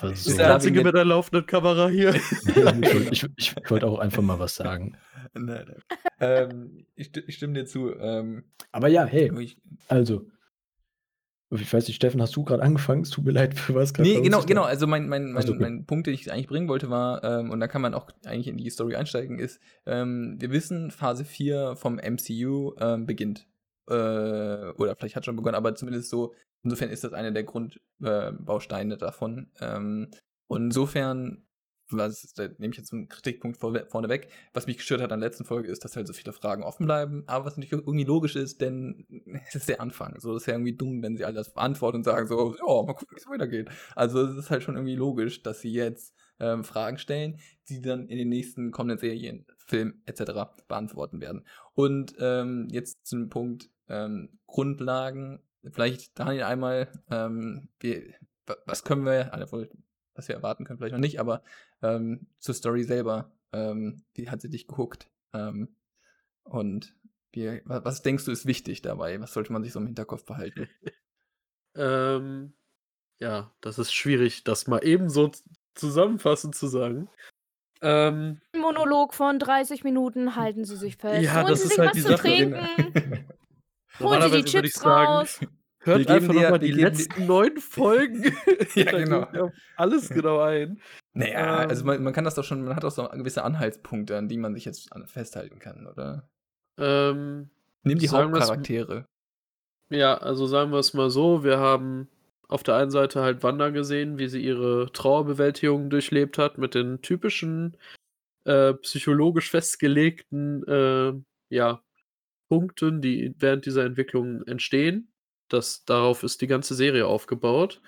Das ist der einzige mit der laufenden Kamera hier.
ich, ich, ich wollte auch einfach mal was sagen.
Nein, nein. ähm, ich, ich stimme dir zu. Ähm,
Aber ja, hey,
ich,
also. Ich weiß nicht, Steffen, hast du gerade angefangen? Es tut mir leid, für was gerade
nee, genau, genau. Also mein, mein, mein,
okay.
mein Punkt, den ich eigentlich bringen wollte, war, ähm, und da kann man auch eigentlich in die Story einsteigen, ist, ähm, wir wissen, Phase 4 vom MCU ähm, beginnt. Äh, oder vielleicht hat schon begonnen, aber zumindest so, insofern ist das einer der Grundbausteine äh, davon. Ähm, und insofern, was, da nehme ich jetzt einen Kritikpunkt vorwe vorneweg, was mich gestört hat an der letzten Folge, ist, dass halt so viele Fragen offen bleiben, aber was natürlich irgendwie logisch ist, denn es ist der Anfang. So, es ist ja irgendwie dumm, wenn sie all das beantworten und sagen so, ja, mal gucken, wie es weitergeht. Also es ist halt schon irgendwie logisch, dass sie jetzt ähm, Fragen stellen, die dann in den nächsten kommenden Serien, Film etc. beantworten werden. Und ähm, jetzt zum Punkt ähm, Grundlagen. Vielleicht Daniel einmal, ähm, wir, wa- was können wir, also, was wir erwarten können, vielleicht noch nicht, aber ähm, zur Story selber, ähm, wie hat sie dich gehuckt? Ähm, und wie, wa- was denkst du ist wichtig dabei? Was sollte man sich so im Hinterkopf behalten?
Ähm, ja, das ist schwierig, das mal eben so zusammenfassend zu sagen. Ähm,
Monolog von 30 Minuten, halten Sie sich fest.
Ja,
Holen
das
Sie
ist
sich
halt
was
die
zu
Sache.
trinken. Holen Sie die Chips
sagen,
raus.
Hört einfach nochmal die letzten neun Folgen.
Ja, genau.
alles genau ein.
Naja, also
Ähm.
man, man kann das doch schon, man hat auch so gewisse Anhaltspunkte, an die man sich jetzt festhalten kann, oder?
Ähm,
Nimm die Hauptcharaktere.
Ja, also sagen wir es mal so, wir haben auf der einen Seite halt Wanda gesehen, wie sie ihre Trauerbewältigung durchlebt hat mit den typischen äh, psychologisch festgelegten äh, ja, Punkten, die während dieser Entwicklung entstehen. Das, darauf ist die ganze Serie aufgebaut.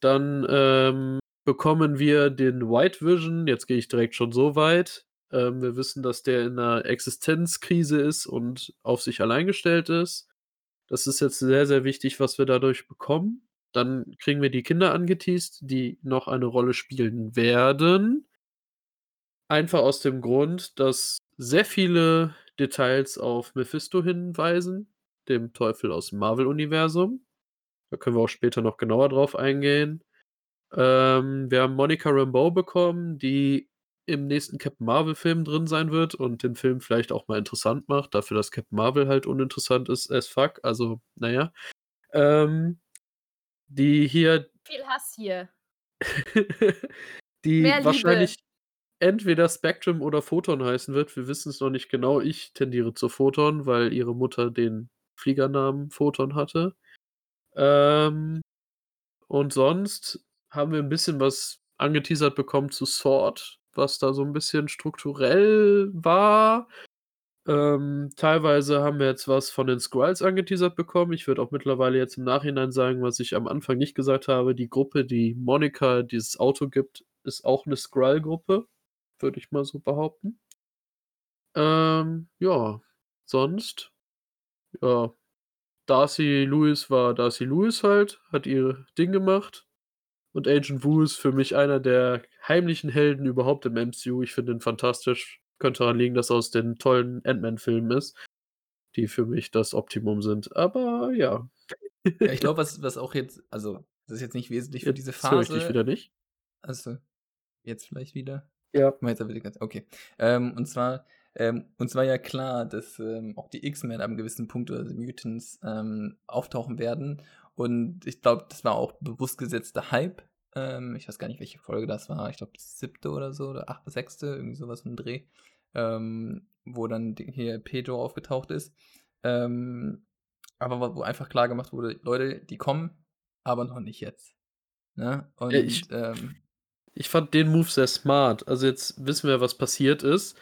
Dann ähm, bekommen wir den White Vision, jetzt gehe ich direkt schon so weit. Ähm, wir wissen, dass der in einer Existenzkrise ist und auf sich allein gestellt ist. Das ist jetzt sehr, sehr wichtig, was wir dadurch bekommen. Dann kriegen wir die Kinder angeteased, die noch eine Rolle spielen werden. Einfach aus dem Grund, dass sehr viele Details auf Mephisto hinweisen, dem Teufel aus dem Marvel-Universum. Da können wir auch später noch genauer drauf eingehen. Ähm, wir haben Monica Rambeau bekommen, die im nächsten Captain Marvel-Film drin sein wird und den Film vielleicht auch mal interessant macht, dafür, dass Captain Marvel halt uninteressant ist as fuck. Also, naja. Ähm, die hier
Viel Hass hier.
die
Mehr Liebe.
wahrscheinlich entweder Spectrum oder Photon heißen wird. Wir wissen es noch nicht genau. Ich tendiere zu Photon, weil ihre Mutter den Fliegernamen Photon hatte. Ähm, und sonst haben wir ein bisschen was angeteasert bekommen zu Sword, was da so ein bisschen strukturell war. Ähm, teilweise haben wir jetzt was von den Skrulls angeteasert bekommen. Ich würde auch mittlerweile jetzt im Nachhinein sagen, was ich am Anfang nicht gesagt habe. Die Gruppe, die Monika dieses Auto gibt, ist auch eine Skrull-Gruppe. Würde ich mal so behaupten. Ähm, ja, sonst, ja, Darcy Lewis war Darcy Lewis halt, hat ihr Ding gemacht. Und Agent Wu ist für mich einer der heimlichen Helden überhaupt im MCU. Ich finde ihn fantastisch. Könnte daran liegen, dass er aus den tollen Ant-Man-Filmen ist, die für mich das Optimum sind. Aber ja.
Ja, ich glaube, was, was auch jetzt, also, das ist jetzt nicht wesentlich für diese
Jetzt ich
Phase.
dich wieder nicht.
Also, jetzt vielleicht wieder.
Ja.
Jetzt Okay. Ähm, und zwar, ähm, uns war ja klar, dass ähm, auch die X-Men ab einem gewissen Punkt oder die Mutants ähm, auftauchen werden. Und ich glaube, das war auch bewusst gesetzter Hype. Ähm, ich weiß gar nicht, welche Folge das war. Ich glaube, siebte oder so, oder achte, sechste, irgendwie sowas im Dreh. Ähm, wo dann hier Pedro aufgetaucht ist. Ähm, aber wo- einfach klar gemacht wurde, Leute, die kommen, aber noch nicht jetzt. Ne? Und
ich- Ich fand den Move sehr smart. Also jetzt wissen wir, was passiert ist.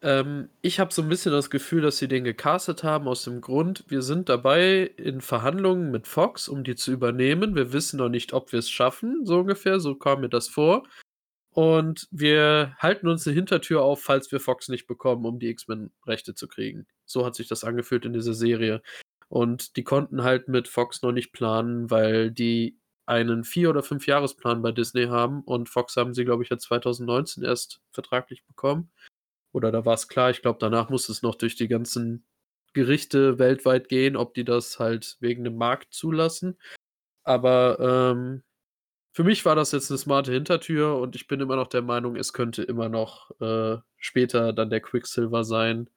Ähm, ich habe so ein bisschen das Gefühl, dass sie den gecastet haben aus dem Grund, wir sind dabei in Verhandlungen mit Fox, um die zu übernehmen. Wir wissen noch nicht, ob wir es schaffen, so ungefähr. So kam mir das vor. Und wir halten uns eine Hintertür auf, falls wir Fox nicht bekommen, um die X-Men-Rechte zu kriegen. So hat sich das angefühlt in dieser Serie. Und die konnten halt mit Fox noch nicht planen, weil die einen vier- oder fünf Jahresplan bei Disney haben und Fox haben sie, glaube ich, ja 2019 erst vertraglich bekommen. Oder da war es klar, ich glaube, danach muss es noch durch die ganzen Gerichte weltweit gehen, ob die das halt wegen dem Markt zulassen. Aber ähm, für mich war das jetzt eine smarte Hintertür und ich bin immer noch der Meinung, es könnte immer noch äh, später dann der Quicksilver sein.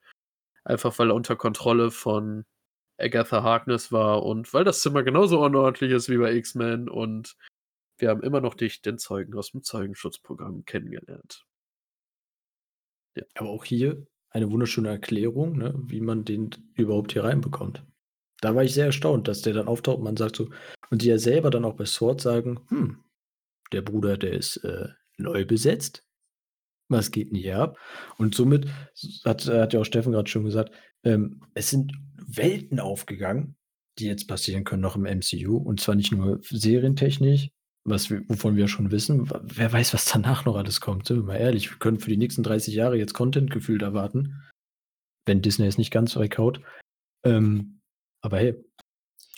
Einfach weil er unter Kontrolle von Agatha Harkness war und weil das Zimmer genauso unordentlich ist wie bei X-Men und wir haben immer noch dich, den Zeugen aus dem Zeugenschutzprogramm, kennengelernt.
Aber auch hier eine wunderschöne Erklärung, ne, wie man den überhaupt hier reinbekommt. Da war ich sehr erstaunt, dass der dann auftaucht und man sagt so, und die ja selber dann auch bei Sword sagen, hm, der Bruder, der ist äh, neu besetzt. Was geht denn hier ab? Und somit hat, hat ja auch Steffen gerade schon gesagt, ähm, es sind Welten aufgegangen, die jetzt passieren können noch im MCU. Und zwar nicht nur serientechnisch, was wir, wovon wir schon wissen. Wer weiß, was danach noch alles kommt. Sind wir mal ehrlich, wir können für die nächsten 30 Jahre jetzt Content gefühlt erwarten. Wenn Disney es nicht ganz weghaut. Ähm, aber hey,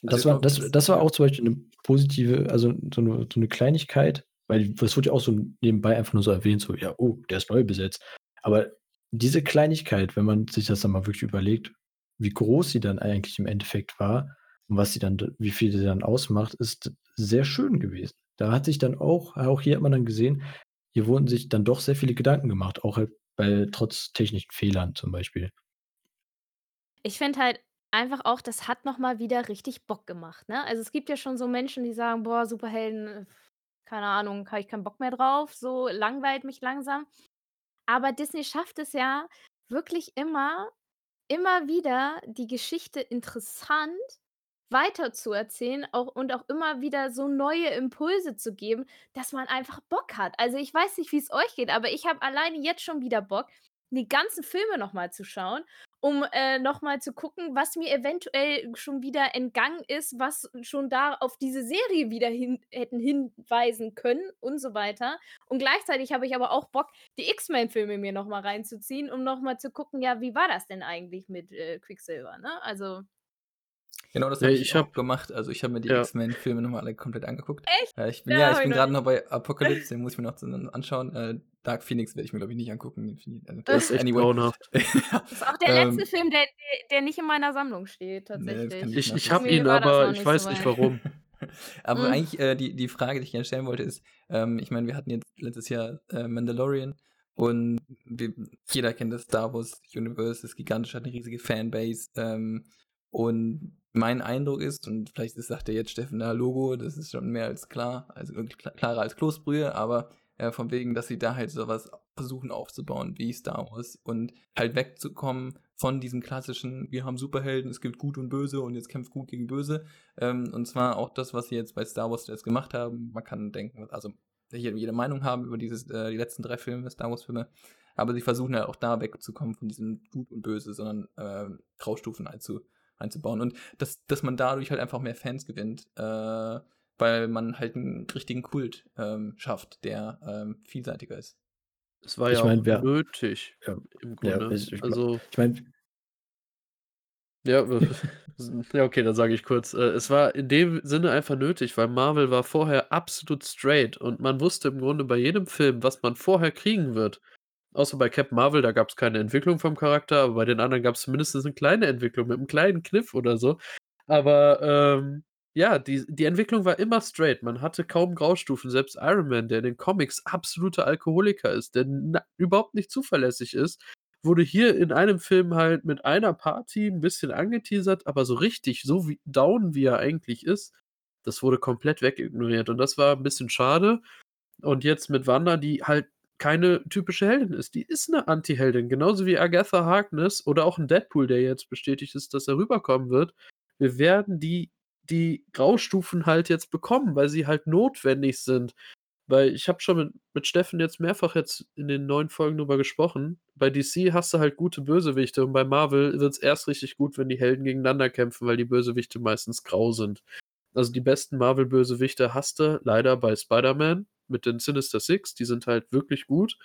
das war, das-
das
war auch zum Beispiel eine positive, also so eine, so eine Kleinigkeit, weil das wurde ja auch so nebenbei einfach nur so erwähnt, so, ja, oh, der ist neu besetzt. Aber diese Kleinigkeit, wenn man sich das dann mal wirklich überlegt, wie groß sie dann eigentlich im Endeffekt war und was sie dann, wie viel sie dann ausmacht, ist sehr schön gewesen. Da hat sich dann auch, auch hier hat man dann gesehen, hier wurden sich dann doch sehr viele Gedanken gemacht, auch halt bei trotz technischen Fehlern zum Beispiel.
Ich finde halt einfach auch, das hat noch mal wieder richtig Bock gemacht, ne? Also, es gibt ja schon so Menschen, die sagen: „Boah, Superhelden, äh, keine Ahnung, habe ich keinen Bock mehr drauf, so langweilt mich langsam.“ Aber Disney schafft es ja wirklich immer immer wieder die Geschichte interessant weiterzuerzählen auch und auch immer wieder so neue Impulse zu geben, dass man einfach Bock hat. Also, ich weiß nicht, wie es euch geht, aber ich habe alleine jetzt schon wieder Bock, die ganzen Filme noch mal zu schauen, um, äh, noch mal zu gucken, was mir eventuell schon wieder entgangen ist, was schon da auf diese Serie wieder hin hätten hinweisen können und so weiter. Und gleichzeitig habe ich aber auch Bock, die X-Men-Filme mir noch mal reinzuziehen, um noch mal zu gucken, ja, wie war das denn eigentlich mit, äh, Quicksilver, ne? Also
Genau, das
Ja,
habe ich
ich
auch
habe
gemacht. Also, ich habe mir die
Ja.
X-Men-Filme noch mal alle komplett angeguckt.
Echt?
Äh, ich bin
Ja,
ja, ich bin
ich noch
bei Apocalypse, den muss ich mir noch anschauen. Äh, Dark Phoenix werde ich mir, glaube ich, nicht angucken. Ich also,
Der ist echt
anyway.
grauenhaft.
Ja,
Das ist auch der letzte
ähm
Film, der der nicht in meiner Sammlung steht
das
tatsächlich.
ich
Ich ich habe ihn,
das
aber ich weiß
so
nicht warum.
Aber
Hm.
eigentlich, äh, die die Frage, die ich gerne stellen wollte, ist, ähm, ich meine, wir hatten jetzt letztes Jahr, äh, Mandalorian und wir jeder kennt das Star Wars Universe, ist gigantisch, hat 'ne riesige Fanbase, ähm, und mein Eindruck ist, und vielleicht sagt ja jetzt Steffen: „Na, Logo, das ist schon mehr als klar, also klarer als Kloßbrühe“, aber, äh, von wegen, dass sie da halt so was versuchen aufzubauen wie Star Wars und halt wegzukommen von diesem klassischen: „Wir haben Superhelden, es gibt Gut und Böse und jetzt kämpft Gut gegen Böse.“ Ähm, und zwar auch das, was sie jetzt bei Star Wars jetzt gemacht haben. Man kann denken also, jede Meinung haben über dieses äh, die letzten 3 Filme, Star Wars-Filme, aber sie versuchen ja auch da wegzukommen von diesem Gut und Böse, sondern, ähm, Graustufen einzu einzubauen. Und dass dass man dadurch halt einfach mehr Fans gewinnt, äh, weil man halt 'n richtigen Kult, ähm, schafft, der, ähm, vielseitiger ist.
Es war
Ich
ja
wir
nötig
ja,
im
ja,
Grunde.
ich ich mei
Also
ich meine
Ja, ja, okay, dann sage ich kurz. Äh, es war in dem Sinne einfach nötig, weil Marvel war vorher absolut straight und man wusste im Grunde bei jedem Film, was man vorher kriegen wird. Außer bei Captain Marvel, da gab's keine Entwicklung vom Charakter, aber bei den anderen gab's zumindest 'ne kleine Entwicklung mit 'nem kleinen Kniff oder so. Aber, ähm, ja, die die Entwicklung war immer straight. Man hatte kaum Graustufen. Selbst Iron Man, der in den Comics absoluter Alkoholiker ist, der überhaupt nicht zuverlässig ist, wurde hier in einem Film halt mit einer Party 'n bisschen angeteasert, aber so richtig, so wie down wie er eigentlich ist, das wurde komplett wegignoriert und das war 'n bisschen schade. Und jetzt mit Wanda, die halt keine typische Heldin ist. Die ist 'ne Antiheldin, genauso wie Agatha Harkness oder auch 'n Deadpool, der jetzt bestätigt ist, dass er rüberkommen wird. Wir werden die die Graustufen halt jetzt bekommen, weil sie halt notwendig sind. Weil ich habe schon mit mit Steffen jetzt mehrfach jetzt in den neuen Folgen drüber gesprochen. Bei DC hast du halt gute Bösewichte und bei Marvel wird's erst richtig gut, wenn die Helden gegeneinander kämpfen, weil die Bösewichte meistens grau sind. Also, die besten Marvel-Bösewichte hast du leider bei Spider-Man mit den Sinister Six, die sind halt wirklich gut.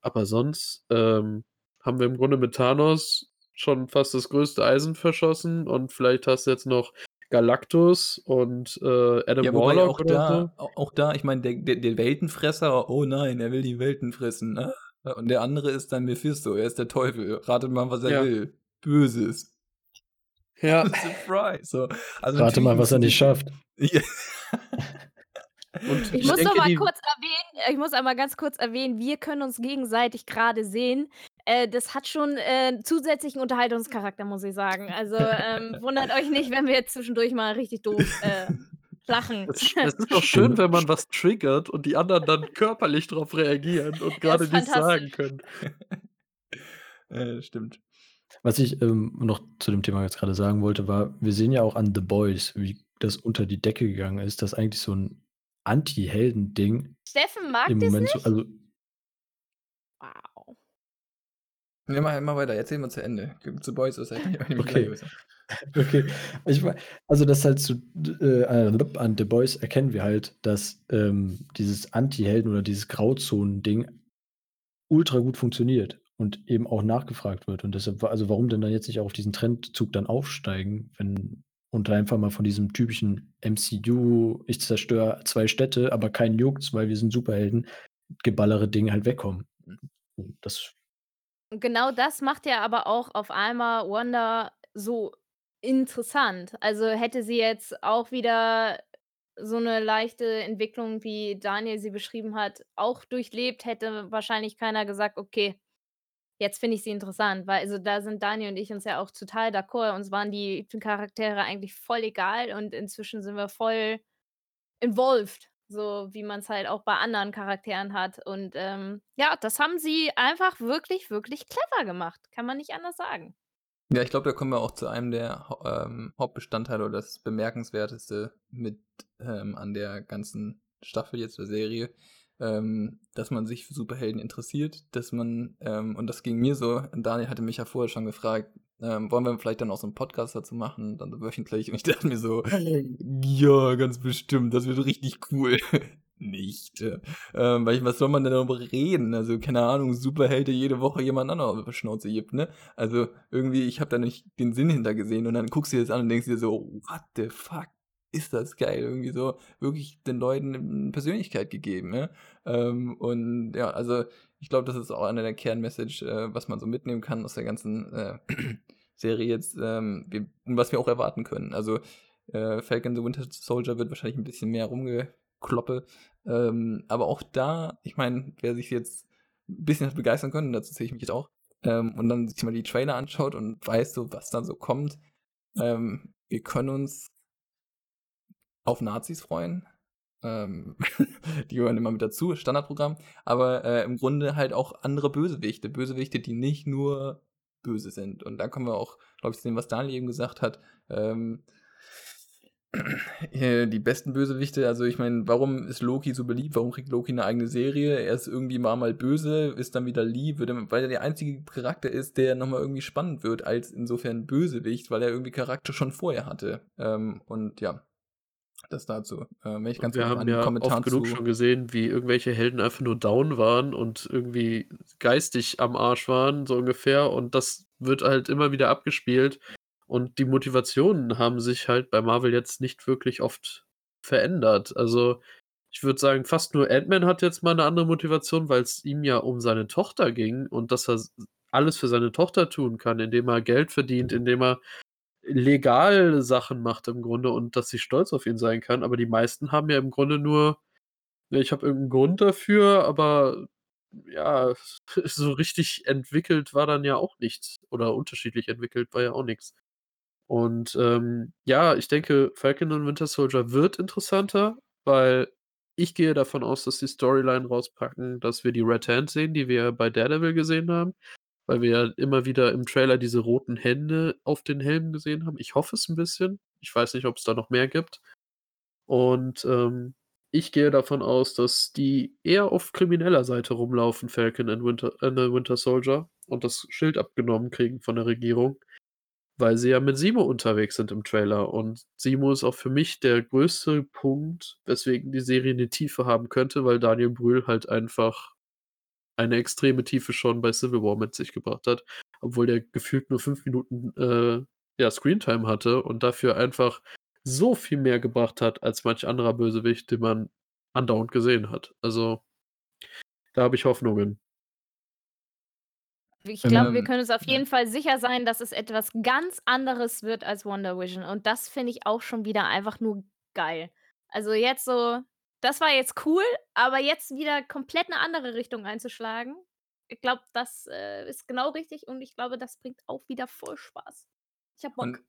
Aber sonst, ähm, haben wir im Grunde mit Thanos schon fast das größte Eisen verschossen und vielleicht hast du jetzt noch Galactus und, äh, Adam
Ja, wobei
Warlock
auch
oder so.
da au auch da, ich meine, der der der Weltenfresser, oh nein, er will die Welten fressen, ne? Und der andere ist dann Mephisto, er ist der Teufel. Ratet mal, was er
Ja.
will. Böses.
Ja.
Surprise. So, also
Rate mal, was er nicht schafft.
Ja.
Und
Ich
ich
muss noch
denke,
mal
die
kurz erwähnen ich muss einmal ganz kurz erwähnen, wir können uns gegenseitig grade sehen. Äh, das hat schon, äh, zusätzlichen Unterhaltungscharakter, muss ich sagen. Also, ähm, wundert euch nicht, wenn wir jetzt zwischendurch mal richtig doof, äh, lachen.
Es es ist doch schön, wenn man was triggert und die anderen dann körperlich drauf reagieren und
ist
nichts sagen
fantastisch.
können.
Äh, stimmt.
Was ich, ähm, noch zu dem Thema jetzt grade sagen wollte, war, wir sehen ja auch an „The Boys“, wie das unter die Decke gegangen ist, dass eigentlich so 'n Anti-Helden-Ding
Steffen mag
im
das
Moment so
nicht?
also
Wow.
Ne, mach mach weiter, erzähl mal zu Ende. Zu Boys, was
Okay. Okay. Ich also, das halt zu äh, an „The Boys“ erkennen wir halt, dass, ähm, dieses Anti-Helden oder dieses Grauzonen-Ding ultra gut funktioniert und eben auch nachgefragt wird. Und deshalb also, warum denn dann jetzt nicht auch auf diesen Trendzug dann aufsteigen, wenn und einfach mal von diesem typischen MCU, ich zerstöre 2 Städte, aber keinen juckt's, weil wir sind Superhelden, Geballere Ding halt wegkommen. Das
genau das macht ja aber auch auf einmal Wanda so interessant. Also, hätte sie jetzt auch wieder so eine leichte Entwicklung, wie Daniel sie beschrieben hat, auch durchlebt, hätte wahrscheinlich keiner gesagt: „Okay, jetzt finde ich sie interessant“, weil also, da sind Daniel und ich uns ja auch total d'accord. Uns waren die Charaktere eigentlich voll egal und inzwischen sind wir voll involved, so wie man es halt auch bei anderen Charakteren hat. Und, ähm, ja, das haben sie einfach wirklich, wirklich clever gemacht. Kann man nicht anders sagen.
Ja, ich glaube, da kommen wir auch zu einem der ähm, Hauptbestandteile oder das Bemerkenswerteste mit ähm, an der ganzen Staffel jetzt der Serie, ähm, dass man sich für Superhelden interessiert, dass man, ähm, und das ging mir so, Daniel hatte mich ja vorher schon gefragt, ähm, wollen wir vielleicht dann auch so einen Podcast dazu machen, dann wöchentlich, und ich dachte mir so, ja, ganz bestimmt, das wird richtig cool. nicht. Äh, ähm, weil ich, was soll man denn darüber reden? Also, keine Ahnung, Superheld, der jede Woche jemand anderen auf die Schnauze gibt, ne? Also, irgendwie, ich habe da nicht den Sinn hinter gesehen und dann guckst du dir das an und denkst dir so, what the fuck? Ist das geil, irgendwie so wirklich den Leuten eine Persönlichkeit gegeben, ne? Ähm, und ja, also ich glaube, das ist auch eine der Kernmessage, äh, was man so mitnehmen kann aus der ganzen äh, Serie jetzt, ähm, wir, was wir auch erwarten können. Also äh, Falcon the Winter Soldier wird wahrscheinlich ein bisschen mehr rumgekloppe, ähm, aber auch da, ich meine, wer sich jetzt ein bisschen hat begeistern können, dazu zähle ich mich jetzt auch, ähm, und dann sich mal die Trailer anschaut und weiß so, was dann so kommt, ähm, wir können uns auf Nazis freuen. Ähm, die gehören immer mit dazu, Standardprogramm. Aber äh, im Grunde halt auch andere Bösewichte. Bösewichte, die nicht nur böse sind. Und da kommen wir auch, glaube ich, zu dem, was Daniel eben gesagt hat. Ähm, die besten Bösewichte, also ich meine, warum ist Loki so beliebt? Warum kriegt Loki eine eigene Serie? Er ist irgendwie mal mal böse, ist dann wieder lieb, weil er der einzige Charakter ist, der nochmal irgendwie spannend wird, als insofern Bösewicht, weil er irgendwie Charakter schon vorher hatte. Ähm, und ja, das dazu. Äh, wenn ich ganz
wir haben ja oft genug schon gesehen, wie irgendwelche Helden einfach nur down waren und irgendwie geistig am Arsch waren, so ungefähr. Und das wird halt immer wieder abgespielt. Und die Motivationen haben sich halt bei Marvel jetzt nicht wirklich oft verändert. Also ich würde sagen, fast nur Ant-Man hat jetzt mal eine andere Motivation, weil es ihm ja um seine Tochter ging und dass er alles für seine Tochter tun kann, indem er Geld verdient, indem er legal Sachen macht im Grunde und dass sie stolz auf ihn sein kann. Aber die meisten haben ja im Grunde nur, ich habe irgendeinen Grund dafür, aber ja, so richtig entwickelt war dann ja auch nichts. Oder unterschiedlich entwickelt war ja auch nichts. Und ähm, ja, ich denke, Falcon und Winter Soldier wird interessanter, weil ich gehe davon aus, dass die Storyline rauspacken, dass wir die Red Hand sehen, die wir bei Daredevil gesehen haben. Weil wir ja immer wieder im Trailer diese roten Hände auf den Helmen gesehen haben. Ich hoffe es ein bisschen. Ich weiß nicht, ob es da noch mehr gibt. Und ähm, ich gehe davon aus, dass die eher auf krimineller Seite rumlaufen, Falcon und Winter, äh, Winter Soldier, und das Schild abgenommen kriegen von der Regierung weil sie ja mit Simo unterwegs sind im Trailer. Und Simo ist auch für mich der größte Punkt, weswegen die Serie eine Tiefe haben könnte, weil Daniel Brühl halt einfach eine extreme Tiefe schon bei Civil War mit sich gebracht hat, obwohl der gefühlt nur fünf Minuten äh, ja, Screentime hatte und dafür einfach so viel mehr gebracht hat als manch anderer Bösewicht, den man andauernd gesehen hat. Also da habe ich Hoffnungen.
Ich glaube, wir können uns auf jeden Fall sicher sein, dass es etwas ganz anderes wird als Wonder Vision. Und das finde ich auch schon wieder einfach nur geil. Also jetzt so, das war jetzt cool, aber jetzt wieder komplett eine andere Richtung einzuschlagen. Ich glaube, das äh, ist genau richtig und ich glaube, das bringt auch wieder voll Spaß. Ich hab Bock. Und,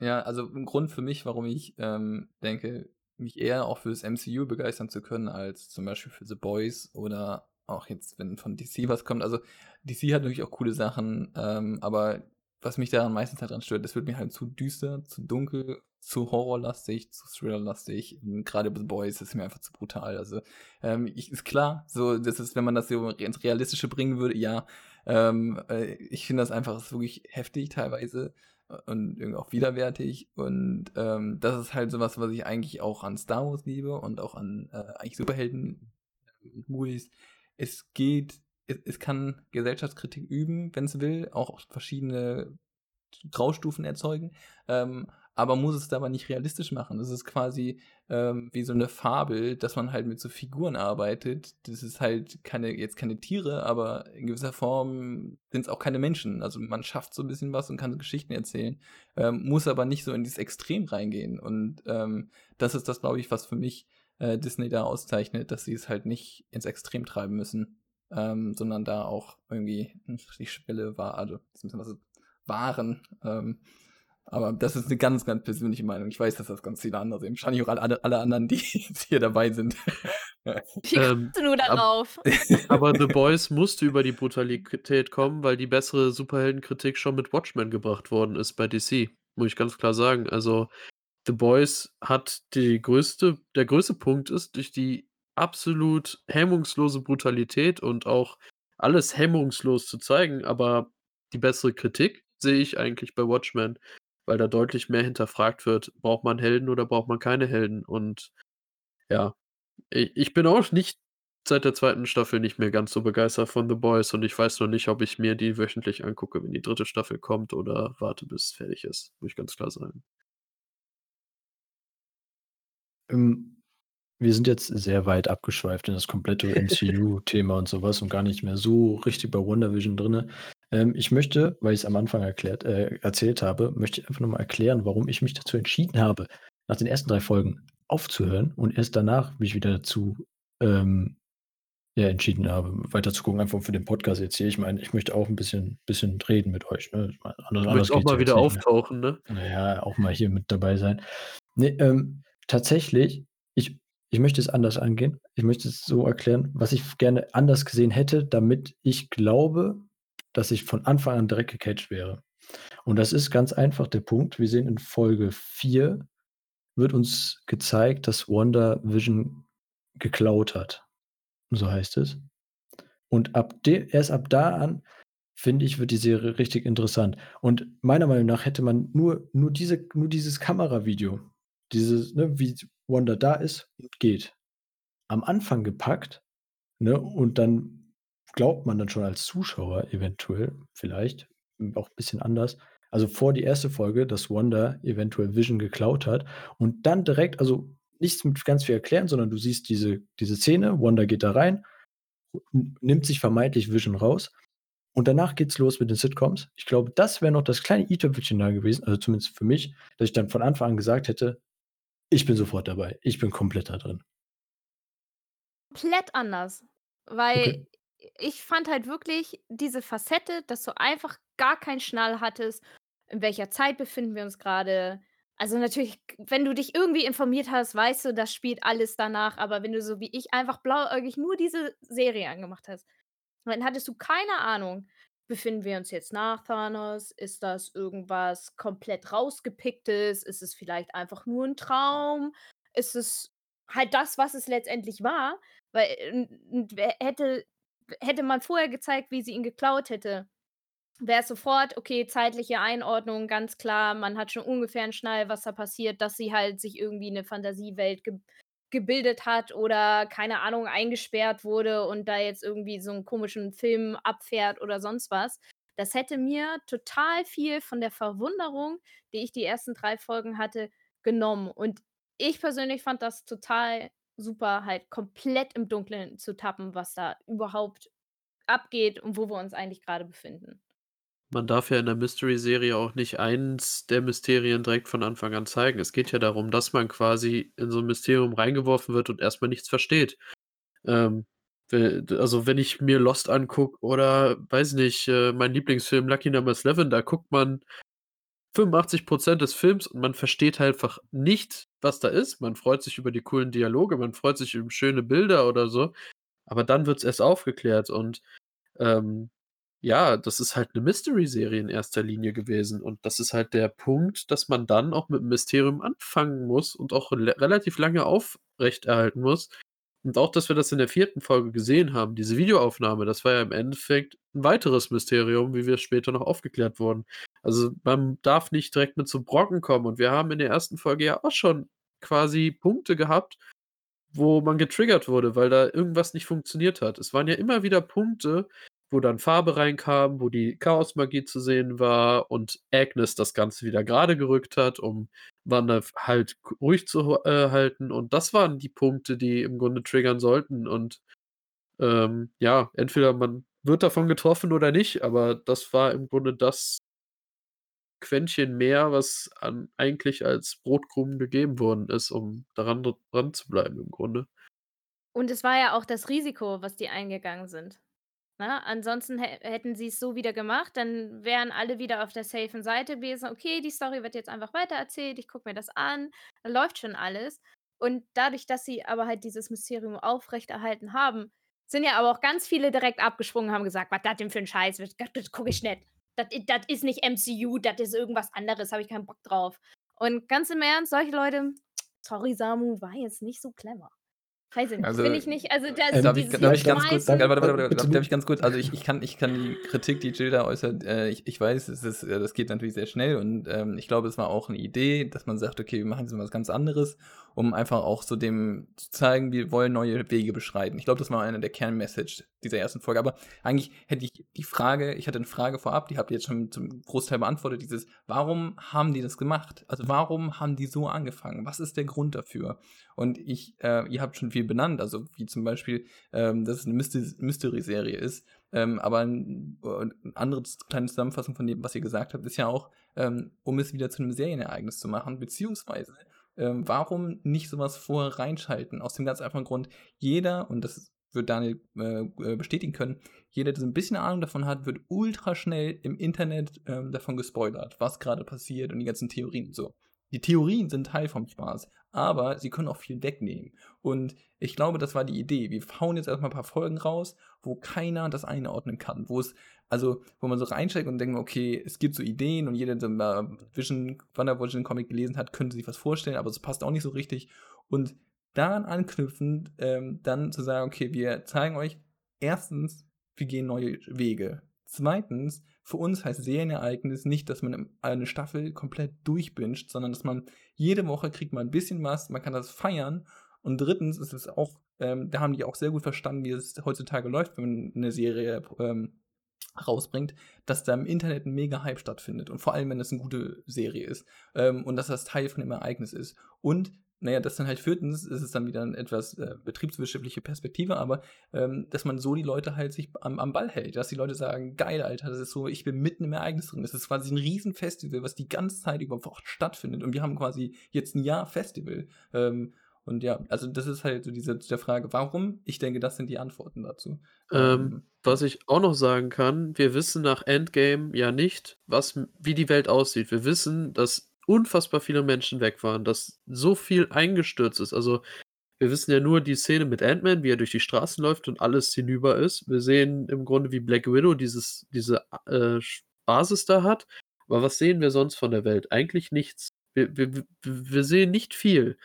ja, also ein Grund für mich, warum ich ähm, denke, mich eher auch für das MCU begeistern zu können, als zum Beispiel für The Boys oder auch jetzt, wenn von DC was kommt, also DC hat natürlich auch coole Sachen, ähm, aber was mich daran meistens halt dran stört, das wird mir halt zu düster, zu dunkel, zu horrorlastig, zu thrillerlastig. Gerade The Boys ist mir einfach zu brutal. Also ähm, ich, ist klar, so das ist, wenn man das so ins Realistische bringen würde, ja. Ähm, äh, ich finde das einfach ist wirklich heftig teilweise und irgendwie auch widerwärtig. Und ähm, das ist halt sowas, was ich eigentlich auch an Star Wars liebe und auch an äh, eigentlich Superhelden-Movies es geht, es, es kann Gesellschaftskritik üben, wenn es will, auch verschiedene Graustufen erzeugen. Ähm, aber muss es dabei nicht realistisch machen. Das ist quasi ähm, wie so eine Fabel, dass man halt mit so Figuren arbeitet. Das ist halt keine, jetzt keine Tiere, aber in gewisser Form sind es auch keine Menschen. Also man schafft so ein bisschen was und kann so Geschichten erzählen, ähm, muss aber nicht so in dieses Extrem reingehen. Und ähm, das ist das, glaube ich, was für mich äh, Disney da auszeichnet, dass sie es halt nicht ins Extrem treiben müssen. Ähm, sondern da auch irgendwie die Schwelle war, also was waren, ähm, aber das ist eine ganz, ganz persönliche Meinung. Ich weiß, dass das ganz viele andere sehen. Wahrscheinlich auch alle, alle anderen, die jetzt hier dabei sind.
Wie ähm, kommst du nur darauf?
aber The Boys musste über die Brutalität kommen, weil die bessere Superheldenkritik schon mit Watchmen gebracht worden ist bei DC. Muss ich ganz klar sagen. Also, The Boys hat die größte, der größte Punkt ist, durch die absolut hemmungslose Brutalität und auch alles hemmungslos zu zeigen, aber die bessere Kritik sehe ich eigentlich bei Watchmen weil da deutlich mehr hinterfragt wird, braucht man Helden oder braucht man keine Helden? Und ja, ich bin auch nicht seit der zweiten Staffel nicht mehr ganz so begeistert von The Boys und ich weiß noch nicht, ob ich mir die wöchentlich angucke, wenn die dritte Staffel kommt oder warte, bis es fertig ist, muss ich ganz klar sagen.
Ähm, wir sind jetzt sehr weit abgeschweift in das komplette MCU-Thema und sowas und gar nicht mehr so richtig bei WandaVision drin. Ähm, ich möchte, weil ich es am Anfang erklärt, äh, erzählt habe, möchte ich einfach nochmal erklären, warum ich mich dazu entschieden habe, nach den ersten drei Folgen aufzuhören und erst danach mich wieder dazu ähm, ja, entschieden habe, weiter zu gucken, einfach für den Podcast jetzt hier. Ich meine, ich möchte auch ein bisschen, bisschen reden mit euch. Ne? Ich
meine, anders, du anders auch mal wieder auftauchen, ne?
Naja, auch mal hier mit dabei sein. Nee, ähm, tatsächlich, ich, ich möchte es anders angehen. Ich möchte es so erklären, was ich gerne anders gesehen hätte, damit ich glaube, dass ich von Anfang an direkt gecatcht wäre. Und das ist ganz einfach der Punkt. Wir sehen in Folge 4 wird uns gezeigt, dass Wonder Vision geklaut hat. So heißt es. Und ab de, erst ab da an, finde ich, wird die Serie richtig interessant. Und meiner Meinung nach hätte man nur, nur, diese, nur dieses Kameravideo, dieses, ne, wie Wanda da ist und geht, am Anfang gepackt, ne, und dann glaubt man dann schon als Zuschauer eventuell, vielleicht, auch ein bisschen anders. Also vor die erste Folge, dass Wanda eventuell Vision geklaut hat und dann direkt, also nichts mit ganz viel erklären, sondern du siehst diese, diese Szene, Wanda geht da rein, nimmt sich vermeintlich Vision raus und danach geht's los mit den Sitcoms. Ich glaube, das wäre noch das kleine i-Tüpfelchen da gewesen, also zumindest für mich, dass ich dann von Anfang an gesagt hätte, ich bin sofort dabei, ich bin komplett da drin.
Komplett anders, weil okay ich fand halt wirklich diese Facette, dass du einfach gar keinen Schnall hattest, in welcher Zeit befinden wir uns gerade. Also natürlich, wenn du dich irgendwie informiert hast, weißt du, das spielt alles danach, aber wenn du so wie ich einfach blauäugig nur diese Serie angemacht hast, dann hattest du keine Ahnung, befinden wir uns jetzt nach Thanos? Ist das irgendwas komplett rausgepicktes? Ist es vielleicht einfach nur ein Traum? Ist es halt das, was es letztendlich war? Weil hätte hätte man vorher gezeigt, wie sie ihn geklaut hätte, wäre es sofort, okay, zeitliche Einordnung, ganz klar, man hat schon ungefähr einen Schnall, was da passiert, dass sie halt sich irgendwie eine Fantasiewelt ge gebildet hat oder, keine Ahnung, eingesperrt wurde und da jetzt irgendwie so einen komischen Film abfährt oder sonst was. Das hätte mir total viel von der Verwunderung, die ich die ersten drei Folgen hatte, genommen. Und ich persönlich fand das total super, halt komplett im Dunkeln zu tappen, was da überhaupt abgeht und wo wir uns eigentlich gerade befinden.
Man darf ja in der Mystery-Serie auch nicht eins der Mysterien direkt von Anfang an zeigen. Es geht ja darum, dass man quasi in so ein Mysterium reingeworfen wird und erstmal nichts versteht. Ähm, also wenn ich mir Lost angucke oder weiß nicht, äh, mein Lieblingsfilm Lucky Number 11, da guckt man 85% des Films und man versteht halt einfach nicht, was da ist. Man freut sich über die coolen Dialoge, man freut sich über schöne Bilder oder so, aber dann wird es erst aufgeklärt und, ähm, ja, das ist halt eine Mystery-Serie in erster Linie gewesen und das ist halt der Punkt, dass man dann auch mit 'm Mysterium anfangen muss und auch relativ lange aufrechterhalten muss. Und auch, dass wir das in der vierten Folge gesehen haben, diese Videoaufnahme, das war ja im Endeffekt ein weiteres Mysterium, wie wir später noch aufgeklärt wurden. Also, man darf nicht direkt mit so Brocken kommen und wir haben in der ersten Folge ja auch schon quasi Punkte gehabt, wo man getriggert wurde, weil da irgendwas nicht funktioniert hat. Es waren ja immer wieder Punkte, wo dann Farbe reinkam, wo die Chaosmagie zu sehen war und Agnes das Ganze wieder gerade gerückt hat, um Wanda halt ruhig zu äh, halten. Und das waren die Punkte, die im Grunde triggern sollten. Und ähm, ja, entweder man wird davon getroffen oder nicht, aber das war im Grunde das Quäntchen mehr, was an, eigentlich als Brotkrumen gegeben worden ist, um daran dran zu bleiben im Grunde.
Und es war ja auch das Risiko, was die eingegangen sind. Na, ne? ansonsten hätten sie es so wieder gemacht, dann wären alle wieder auf der safen Seite gewesen. Okay, die Story wird jetzt einfach weitererzählt, ich gucke mir das an, da läuft schon alles. Und dadurch, dass sie aber halt dieses Mysterium aufrechterhalten haben, sind ja aber auch ganz viele direkt abgesprungen und haben gesagt, was das denn für ein Scheiß, das, das gucke ich nicht. Das, das ist nicht MCU, das ist irgendwas anderes, habe ich keinen Bock drauf. Und ganz im Ernst, solche Leute, sorry Samu, war jetzt nicht so clever. Weiß ich nicht. Also, Finde ich nicht. Also, das,
äh, darf, ich, darf ich ganz kurz, warte, warte, warte, darf, ich ganz kurz, also ich, ich, kann, ich kann die Kritik, die Jill da äußert, äh, ich, ich weiß, es ist, äh, das geht natürlich sehr schnell und ähm, ich glaube, es war auch eine Idee, dass man sagt, okay, wir machen jetzt was ganz anderes, um einfach auch so dem zu zeigen, wir wollen neue Wege beschreiten. Ich glaube, das war eine der Kernmessage dieser ersten Folge. Aber eigentlich hätte ich die Frage, ich hatte eine Frage vorab, die habt ihr jetzt schon zum Großteil beantwortet, dieses, warum haben die das gemacht? Also warum haben die so angefangen? Was ist der Grund dafür? Und ich, äh, ihr habt schon viel benannt, also wie zum Beispiel, ähm, dass es eine Mystery-Serie ist. Ähm, aber ein, eine andere kleine Zusammenfassung von dem, was ihr gesagt habt, ist ja auch, ähm, um es wieder zu einem Serienereignis zu machen, beziehungsweise ähm, warum nicht sowas vorher reinschalten? Aus dem ganz einfachen Grund, jeder, und das wird Daniel äh, äh, bestätigen können, jeder, der so ein bisschen Ahnung davon hat, wird ultra schnell im Internet ähm, davon gespoilert, was gerade passiert und die ganzen Theorien und so. Die Theorien sind Teil vom Spaß, aber sie können auch viel wegnehmen. Und ich glaube, das war die Idee. Wir hauen jetzt erstmal ein paar Folgen raus, wo keiner das einordnen kann, wo es also, wo man so reinsteigt und denkt, okay, es gibt so Ideen und jeder, der mal Vision, Wonder Vision Comic gelesen hat, könnte sich was vorstellen, aber es passt auch nicht so richtig. Und daran anknüpfend, ähm, dann zu sagen, okay, wir zeigen euch erstens, wir gehen neue Wege. Zweitens, für uns heißt Serienereignis nicht, dass man eine Staffel komplett durchbinscht, sondern dass man jede Woche kriegt man ein bisschen was, man kann das feiern. Und drittens ist es auch, ähm, da haben die auch sehr gut verstanden, wie es heutzutage läuft, wenn man eine Serie ähm, rausbringt, dass da im Internet ein mega Hype stattfindet und vor allem, wenn es eine gute Serie ist ähm, und dass das Teil von dem Ereignis ist. Und naja, das dann halt viertens ist es dann wieder eine etwas äh, betriebswirtschaftliche Perspektive, aber ähm, dass man so die Leute halt sich am, am Ball hält, dass die Leute sagen, geil, Alter, das ist so, ich bin mitten im Ereignis drin. Das ist quasi ein Riesenfestival, was die ganze Zeit über stattfindet und wir haben quasi jetzt ein Jahr Festival. Ähm, und ja, also das ist halt so diese der Frage, warum? Ich denke, das sind die Antworten dazu.
Ähm, ähm, was ich auch noch sagen kann, wir wissen nach Endgame ja nicht, was, wie die Welt aussieht. Wir wissen, dass unfassbar viele Menschen weg waren, dass so viel eingestürzt ist. Also wir wissen ja nur die Szene mit Ant-Man, wie er durch die Straßen läuft und alles hinüber ist. Wir sehen im Grunde, wie Black Widow dieses, diese äh, Basis da hat. Aber was sehen wir sonst von der Welt? Eigentlich nichts. Wir, wir, wir sehen nicht viel.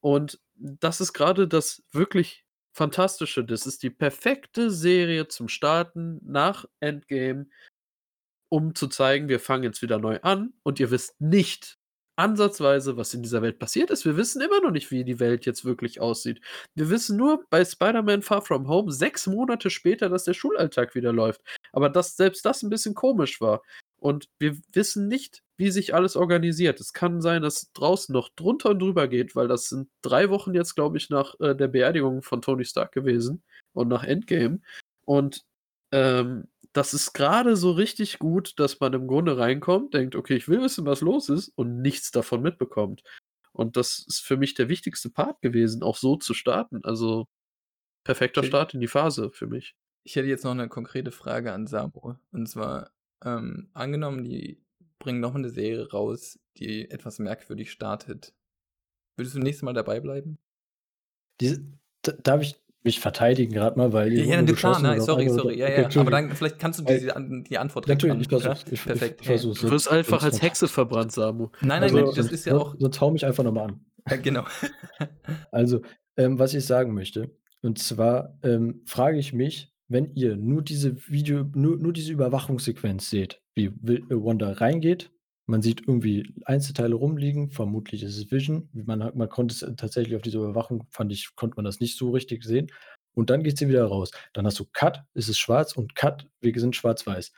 Und das ist gerade das wirklich Fantastische. Das ist die perfekte Serie zum Starten nach Endgame, um zu zeigen, wir fangen jetzt wieder neu an und ihr wisst nicht ansatzweise, was in dieser Welt passiert ist. Wir wissen immer noch nicht, wie die Welt jetzt wirklich aussieht. Wir wissen nur bei Spider-Man Far From Home sechs Monate später, dass der Schulalltag wieder läuft. Aber dass selbst das ein bisschen komisch war. Und wir wissen nicht, wie sich alles organisiert. Es kann sein, dass draußen noch drunter und drüber geht, weil das sind drei Wochen jetzt, glaube ich, nach äh, der Beerdigung von Tony Stark gewesen und nach Endgame. Und ähm, das ist gerade so richtig gut, dass man im Grunde reinkommt, denkt, okay, ich will wissen, was los ist und nichts davon mitbekommt. Und das ist für mich der wichtigste Part gewesen, auch so zu starten. Also perfekter Start in die Phase für mich.
Ich hätte jetzt noch eine konkrete Frage an Sabo. Und zwar, ähm, angenommen, die bringen noch eine Serie raus, die etwas merkwürdig startet. Würdest du nächstes Mal dabei bleiben?
Diese, darf ich mich verteidigen gerade mal, weil
ja, ja, klar, nein, sorry, sorry, ja, ja, aber dann vielleicht kannst du die, die Antwort
Natürlich, ich versuch's,
ich, Perfekt. Ich, versuch's. Du wirst einfach als Hexe verbrannt, Samu.
Nein, nein, also, das ist ja auch.
Sonst hau mich einfach nochmal an.
Ja, genau.
also, ähm, was ich sagen möchte, und zwar ähm, frage ich mich, wenn ihr nur diese Video, nur, nur diese Überwachungssequenz seht, wie äh, Wanda reingeht, man sieht irgendwie Einzelteile rumliegen, vermutlich ist es Vision. Man, man konnte es tatsächlich auf dieser Überwachung, fand ich, konnte man das nicht so richtig sehen. und dann geht sie wieder raus. Dann hast du Cut, ist es schwarz und Cut, wir sind schwarz-weiß.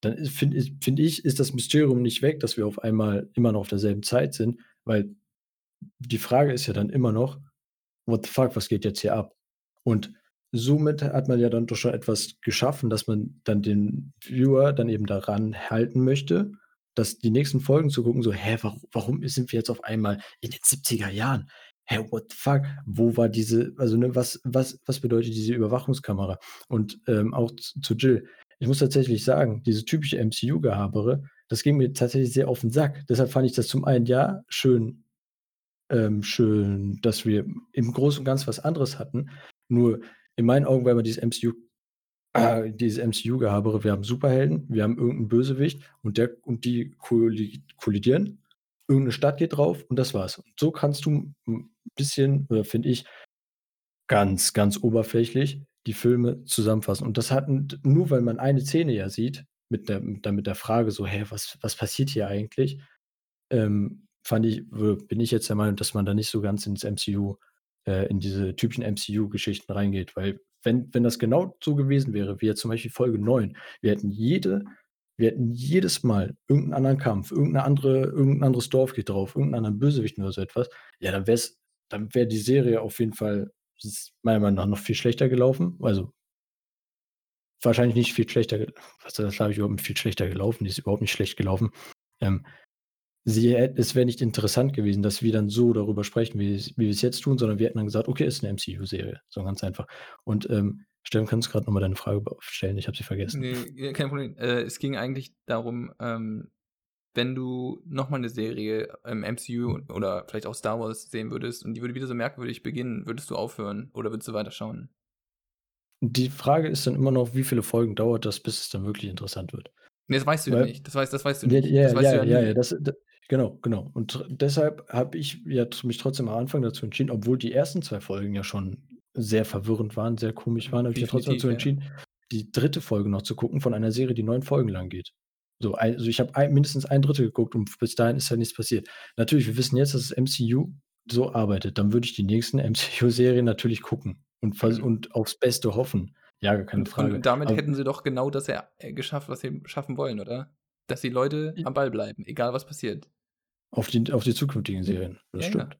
Dann finde find ich, ist das Mysterium nicht weg, dass wir auf einmal immer noch auf derselben Zeit sind, weil die Frage ist ja dann immer noch, what the fuck, was geht jetzt hier ab? Und somit hat man ja dann doch schon etwas geschaffen, dass man dann den Viewer dann eben daran halten möchte, dass die nächsten Folgen zu gucken, so, hä, warum, warum sind wir jetzt auf einmal in den 70er Jahren? Hä, what the fuck? Wo war diese, also ne, was, was, was bedeutet diese Überwachungskamera? Und ähm, auch zu Jill, ich muss tatsächlich sagen, diese typische MCU-Gehabere, das ging mir tatsächlich sehr auf den Sack. Deshalb fand ich das zum einen ja schön, ähm, schön, dass wir im Großen und Ganzen was anderes hatten. Nur in meinen Augen, weil man dieses MCU, äh, dieses MCU-Gehabere, wir haben Superhelden, wir haben irgendeinen Bösewicht und der und die kollidieren. Irgendeine Stadt geht drauf und das war's. Und so kannst du ein bisschen, oder finde ich, ganz, ganz oberflächlich die Filme zusammenfassen. Und das hat nur weil man eine Szene ja sieht, mit der, mit mit der Frage so, hä, was, was passiert hier eigentlich? Ähm, fand ich, bin ich jetzt der Meinung, dass man da nicht so ganz ins MCU, äh, in diese typischen MCU-Geschichten reingeht. Weil, wenn, wenn das genau so gewesen wäre, wie jetzt zum Beispiel Folge 9, wir hätten jede, wir hätten jedes Mal irgendeinen anderen Kampf, irgendeine andere, irgendein anderes Dorf geht drauf, irgendeinen anderen Bösewicht oder so etwas, ja, dann wäre dann wäre die Serie auf jeden Fall meiner Meinung nach noch viel schlechter gelaufen. Also wahrscheinlich nicht viel schlechter, was das habe ich überhaupt nicht viel schlechter gelaufen, die ist überhaupt nicht schlecht gelaufen. Ähm, sie, es wäre nicht interessant gewesen, dass wir dann so darüber sprechen, wie, wie wir es jetzt tun, sondern wir hätten dann gesagt, okay, ist eine MCU-Serie. So ganz einfach. Und ähm, Stefan, kannst du gerade nochmal deine Frage stellen? Ich habe sie vergessen.
Nee, kein Problem. Äh, es ging eigentlich darum, ähm, wenn du nochmal eine Serie im MCU oder vielleicht auch Star Wars sehen würdest und die würde wieder so merkwürdig beginnen, würdest du aufhören oder würdest du weiterschauen?
Die Frage ist dann immer noch, wie viele Folgen dauert das, bis es dann wirklich interessant wird?
Nee, das weißt du ja nicht. Das weißt, das weißt du nicht.
Ja,
weißt
ja, ja, ja, das, das, genau, genau. Und deshalb habe ich ja mich trotzdem am Anfang dazu entschieden, obwohl die ersten zwei Folgen ja schon sehr verwirrend waren, sehr komisch waren, habe ich ja trotzdem dazu entschieden, ja. die dritte Folge noch zu gucken von einer Serie, die neun Folgen lang geht. So, also ich habe ein, mindestens ein Drittel geguckt und bis dahin ist ja nichts passiert. Natürlich, wir wissen jetzt, dass das MCU so arbeitet. Dann würde ich die nächsten MCU-Serien natürlich gucken und, mhm. und aufs Beste hoffen. Ja, gar keine Frage.
Und damit Aber, hätten sie doch genau das ja äh, geschafft, was sie schaffen wollen, oder? Dass die Leute am Ball bleiben, egal was passiert.
Auf die, auf die zukünftigen Serien. Das ja, stimmt.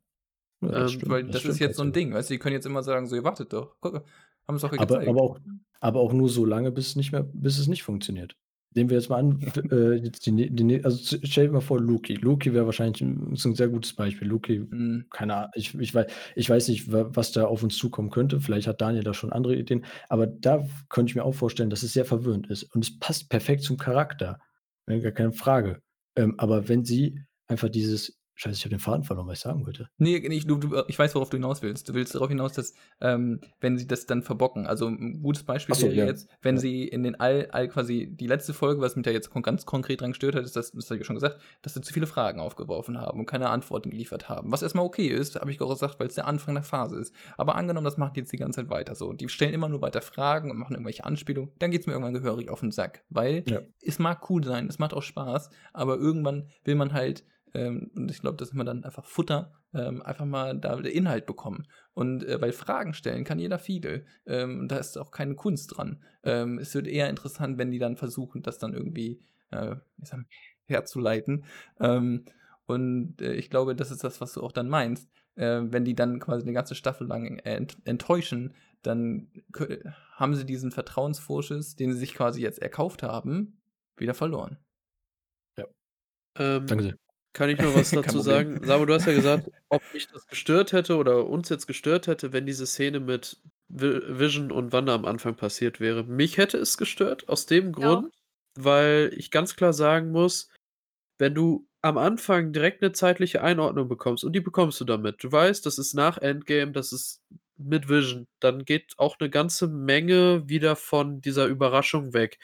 Ja, das, ähm, stimmt. Weil das, das ist jetzt so ein Ding, weißt du, die können jetzt immer sagen, so, ihr wartet doch. Guck, haben es doch
gezeigt. Aber, aber, auch, aber auch nur so lange, bis es nicht mehr, bis es nicht funktioniert. Nehmen wir jetzt mal an, äh, jetzt die, die, also stell dir mal vor, Loki. Loki wäre wahrscheinlich ein, ein, sehr gutes Beispiel. Loki, mhm. keine Ahnung, ich, ich, weiß, ich weiß nicht, was da auf uns zukommen könnte. Vielleicht hat Daniel da schon andere Ideen. Aber da könnte ich mir auch vorstellen, dass es sehr verwirrend ist. Und es passt perfekt zum Charakter. Gar keine Frage. Ähm, aber wenn sie einfach dieses Scheiße, ich habe den Faden verloren, was ich sagen wollte.
Nee, nicht, du, du, ich weiß, worauf du hinaus willst. Du willst darauf hinaus, dass, ähm, wenn sie das dann verbocken, also ein gutes Beispiel so, wäre ja. jetzt, wenn ja. sie in den All, All quasi die letzte Folge, was mich da jetzt ganz konkret dran gestört hat, ist, das, das habe ich schon gesagt, dass sie zu viele Fragen aufgeworfen haben und keine Antworten geliefert haben. Was erstmal okay ist, habe ich auch gesagt, weil es der Anfang der Phase ist. Aber angenommen, das macht jetzt die ganze Zeit weiter so. Die stellen immer nur weiter Fragen und machen irgendwelche Anspielungen, dann geht es mir irgendwann gehörig auf den Sack. Weil ja. es mag cool sein, es macht auch Spaß, aber irgendwann will man halt ähm, und ich glaube, dass man dann einfach Futter, ähm, einfach mal da Inhalt bekommen. Und äh, weil Fragen stellen kann jeder viele. Ähm, da ist auch keine Kunst dran. Ähm, es wird eher interessant, wenn die dann versuchen, das dann irgendwie äh, sag, herzuleiten. Ähm, und äh, ich glaube, das ist das, was du auch dann meinst. Äh, wenn die dann quasi eine ganze Staffel lang ent enttäuschen, dann haben sie diesen Vertrauensvorschuss, den sie sich quasi jetzt erkauft haben, wieder verloren.
Ja. Ähm, Danke sehr. Kann ich nur was dazu sagen? Sabo, du hast ja gesagt, ob mich das gestört hätte oder uns jetzt gestört hätte, wenn diese Szene mit Vision und Wanda am Anfang passiert wäre. Mich hätte es gestört, aus dem Grund, ja. weil ich ganz klar sagen muss, wenn du am Anfang direkt eine zeitliche Einordnung bekommst, und die bekommst du damit. Du weißt, das ist nach Endgame, das ist mit Vision, dann geht auch eine ganze Menge wieder von dieser Überraschung weg.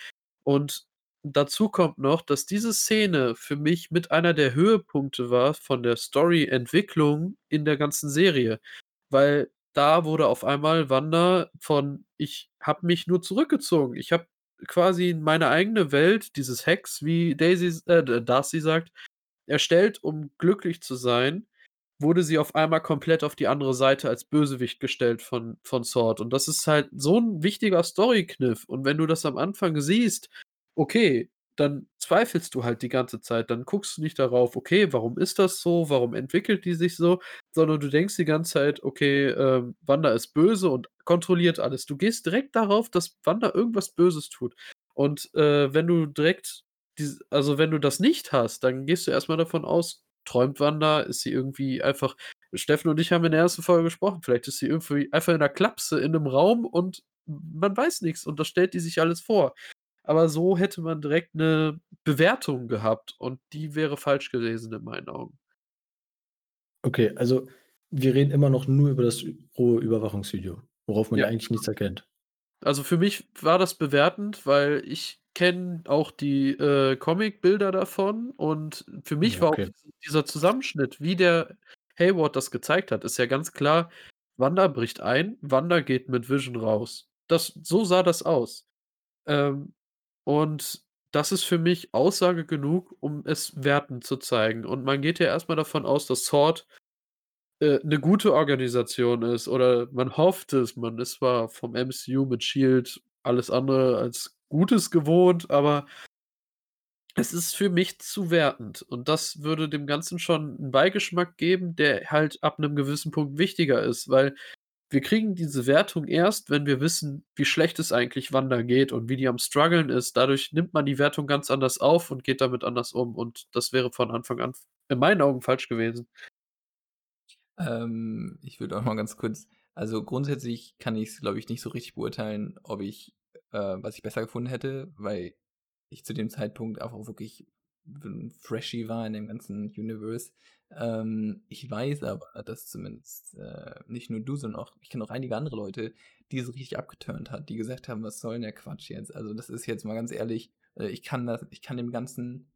Und dazu kommt noch, dass diese Szene für mich mit einer der Höhepunkte war von der Story-Entwicklung in der ganzen Serie. Weil da wurde auf einmal Wanda von ich habe mich nur zurückgezogen. Ich habe quasi meine eigene Welt, dieses Hex, wie Daisy, äh, Darcy sagt, erstellt, um glücklich zu sein. wurde sie auf einmal komplett auf die andere Seite als Bösewicht gestellt von von Sword. Und das ist halt so 'n wichtiger Storykniff. Und wenn du das am Anfang siehst, okay, dann zweifelst du halt die ganze Zeit. Dann guckst du nicht darauf: „Okay, warum ist das so? Warum entwickelt die sich so?“ Sondern du denkst die ganze Zeit: „Okay, ähm, Wanda ist böse und kontrolliert alles.“ Du gehst direkt darauf, dass Wanda irgendwas Böses tut. Und, äh, wenn du direkt dies also, wenn du das nicht hast, dann gehst du erst mal davon aus, träumt Wanda? Ist sie irgendwie einfach Steffen und ich haben in der ersten Folge gesprochen, vielleicht ist sie irgendwie einfach in 'ner Klapse in 'nem Raum und man weiß nix und das stellt die sich alles vor. Aber so hätte man direkt 'ne Bewertung gehabt und die wäre falsch gewesen in meinen Augen.
Okay, also wir reden immer noch nur über das rohe Überwachungsvideo, worauf man ja
Ja.
eigentlich nichts erkennt.
Also, für mich war das bewertend, weil ich kenne auch die, äh, Comicbilder davon und für mich
Ja,
war auch dieser Zusammenschnitt, wie der Hayward das gezeigt hat, ist ja ganz klar, Wanda bricht ein, Wanda geht mit Vision raus. Das so sah das aus. Ähm, und das ist für mich Aussage genug, um es wertend zu zeigen. Und man geht ja erst mal davon aus, dass Sword, äh, 'ne gute Organisation ist oder man hofft es. Man ist zwar vom MCU mit Shield alles andere als Gutes gewohnt, aber es ist für mich zu wertend und das würde dem Ganzen schon 'n Beigeschmack geben, der halt ab 'nem gewissen Punkt wichtiger ist, weil wir kriegen diese Wertung erst, wenn wir wissen, wie schlecht es eigentlich Wanda geht und wie die am struggeln ist. Dadurch nimmt man die Wertung ganz anders auf und geht damit anders um und das wäre von Anfang an in meinen Augen falsch gewesen.
Ähm, ich würde auch mal ganz kurz also, grundsätzlich kann ich's, glaube ich, nicht so richtig beurteilen, ob ich äh, was ich besser gefunden hätte, weil ich zu dem Zeitpunkt einfach wirklich freshy war in dem ganzen Universe. Ähm, ich weiß aber, dass zumindest, äh, nicht nur du, sondern auch ich kenne auch einige andere Leute, die es richtig abgeturnt hat, die gesagt haben: „Was soll 'n der Quatsch jetzt?“ Also, das ist jetzt mal ganz ehrlich, äh, ich kann das ich kann dem Ganzen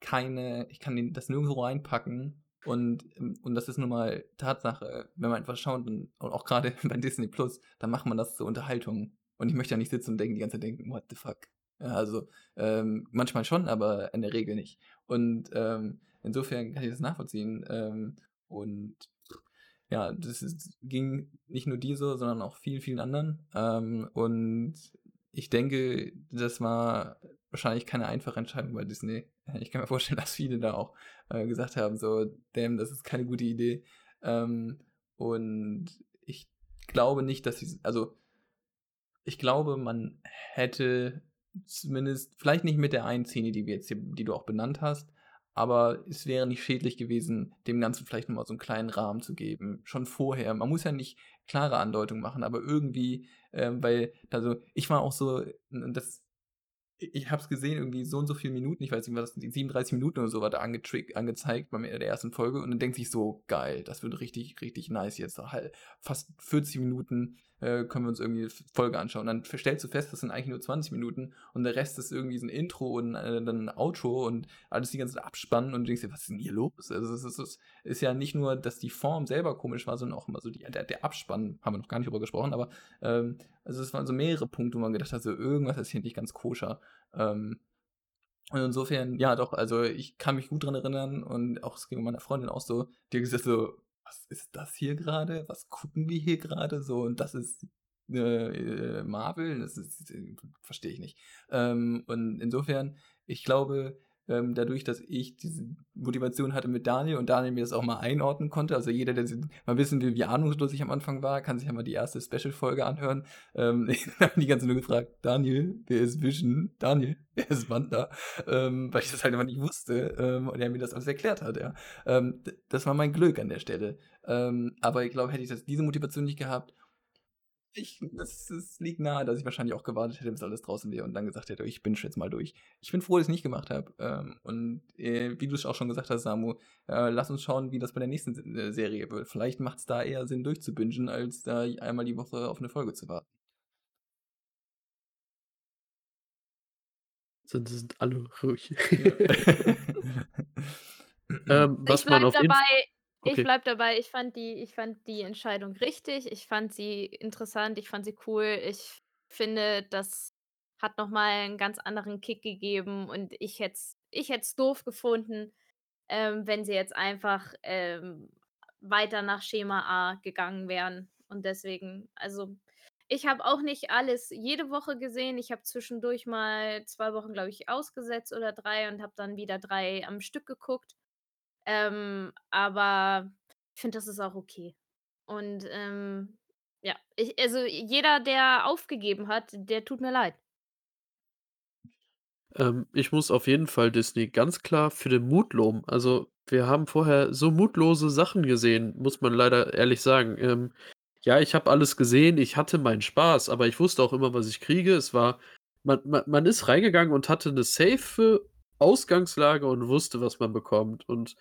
keine ich kann das nirgendwo reinpacken und ähm, und das ist nun mal Tatsache. Wenn man einfach schaut und und auch grade bei Disney Plus, da macht man das zur Unterhaltung. Und ich möchte ja nicht sitzen und denken die ganze Zeit denken: „What the fuck?“ Ja, also, ähm, manchmal schon, aber in der Regel nicht. Und, ähm, insofern kann ich das nachvollziehen. Ähm, und ja, das ist ging nicht nur dir so, sondern auch vielen, vielen anderen. Ähm, und ich denke, das war wahrscheinlich keine einfache Entscheidung bei Disney. Ich kann mir vorstellen, dass viele da auch, äh, gesagt haben so: „Damn, das ist keine gute Idee.“ Ähm, und ich glaube nicht, dass sie's also ich glaube, man hätte zumindest vielleicht nicht mit der einen Szene, die wir jetzt hier die du auch benannt hast, aber es wäre nicht schädlich gewesen, dem Ganzen vielleicht noch mal so 'n kleinen Rahmen zu geben, schon vorher. Man muss ja nicht klare Andeutungen machen, aber irgendwie, ähm, weil also, ich war auch so das ich habe es gesehen, irgendwie so und so viele Minuten, ich weiß nicht, war das 37 Minuten oder so war da angezeigt beim der ersten Folge und dann denkt sich so: „Geil, das wird richtig, richtig nice jetzt fast 40 Minuten, äh, können wir uns irgendwie F Folge anschauen.“ Dann stellst du fest, das sind eigentlich nur 20 Minuten und der Rest ist irgendwie so 'n Intro und, äh, dann 'n Outro und alles die ganze Zeit Abspann und du denkst dir: „Was ist 'n hier los?“ Also, es ist ist ja nicht nur, dass die Form selber komisch war, sondern auch immer so die der der Abspann, haben wir noch gar nicht drüber gesprochen, aber, ähm also, es waren so mehrere Punkte, wo man gedacht hat, so: „Irgendwas ist hier nicht ganz koscher.“ Ähm, und insofern, ja doch, also, ich kann mich gut dran erinnern und auch es ging meiner Freundin auch so, die hat gesagt so: „Was ist das hier grade? Was gucken wir hier grade so und das ist, äh, äh, Marvel? Das ist äh, verstehe ich nicht.“ Ähm, und insofern, ich glaube, ähm, dadurch, dass ich diese Motivation hatte mit Daniel und Daniel mir das auch mal einordnen konnte also, jeder, der mal wissen will, wie ahnungslos ich am Anfang war, kann sich ja mal die erste Special-Folge anhören. Ähm, haben die ganze nur gefragt: „Daniel, wer ist Vision? Daniel, wer ist Wanda?“ Ähm, weil ich das halt immer nicht wusste, ähm, und er mir das alles erklärt hat, ja. Ähm, das war mein Glück an der Stelle. Ähm, aber ich glaube, hätte ich das diese Motivation nicht gehabt ich es es liegt nahe, dass ich wahrscheinlich auch gewartet hätte, bis alles draußen wäre und dann gesagt hätte: „Ich binge jetzt mal durch.“ Ich bin froh, dass ich's nicht gemacht habe. Ähm, und, äh, wie du's auch schon gesagt hast, Samu, äh, lass uns schauen, wie das bei der nächsten äh, Serie wird. Vielleicht macht's da eher Sinn, durchzubingen, als da einmal die Woche auf 'ne Folge zu warten.
Sind sind alle ruhig.
Ja.
Ähm, was
Ich
man auf
dabei ich
okay.
bleibe dabei, ich fand die ich fand die Entscheidung richtig. Ich fand sie interessant, ich fand sie cool. Ich finde, das hat noch mal 'n ganz anderen Kick gegeben und ich hätte es ich hätte es doof gefunden, ähm, wenn sie jetzt einfach, ähm, weiter nach Schema A gegangen wären. Und deswegen, also ich habe auch nicht alles jede Woche gesehen. Ich habe zwischendurch mal zwei Wochen, glaube ich, ausgesetzt oder drei und habe dann wieder drei am Stück geguckt. Ähm, aber ich finde, das ist auch okay. Und ähm, ja, ich, also jeder, der aufgegeben hat, der tut mir leid.
Ähm, ich muss auf jeden Fall Disney ganz klar für den Mut loben. Also, wir haben vorher so mutlose Sachen gesehen, muss man leider ehrlich sagen. Ähm, ja, ich habe alles gesehen, ich hatte meinen Spaß, aber ich wusste auch immer, was ich kriege. Es war man man man ist reingegangen und hatte eine safe Ausgangslage und wusste, was man bekommt. Und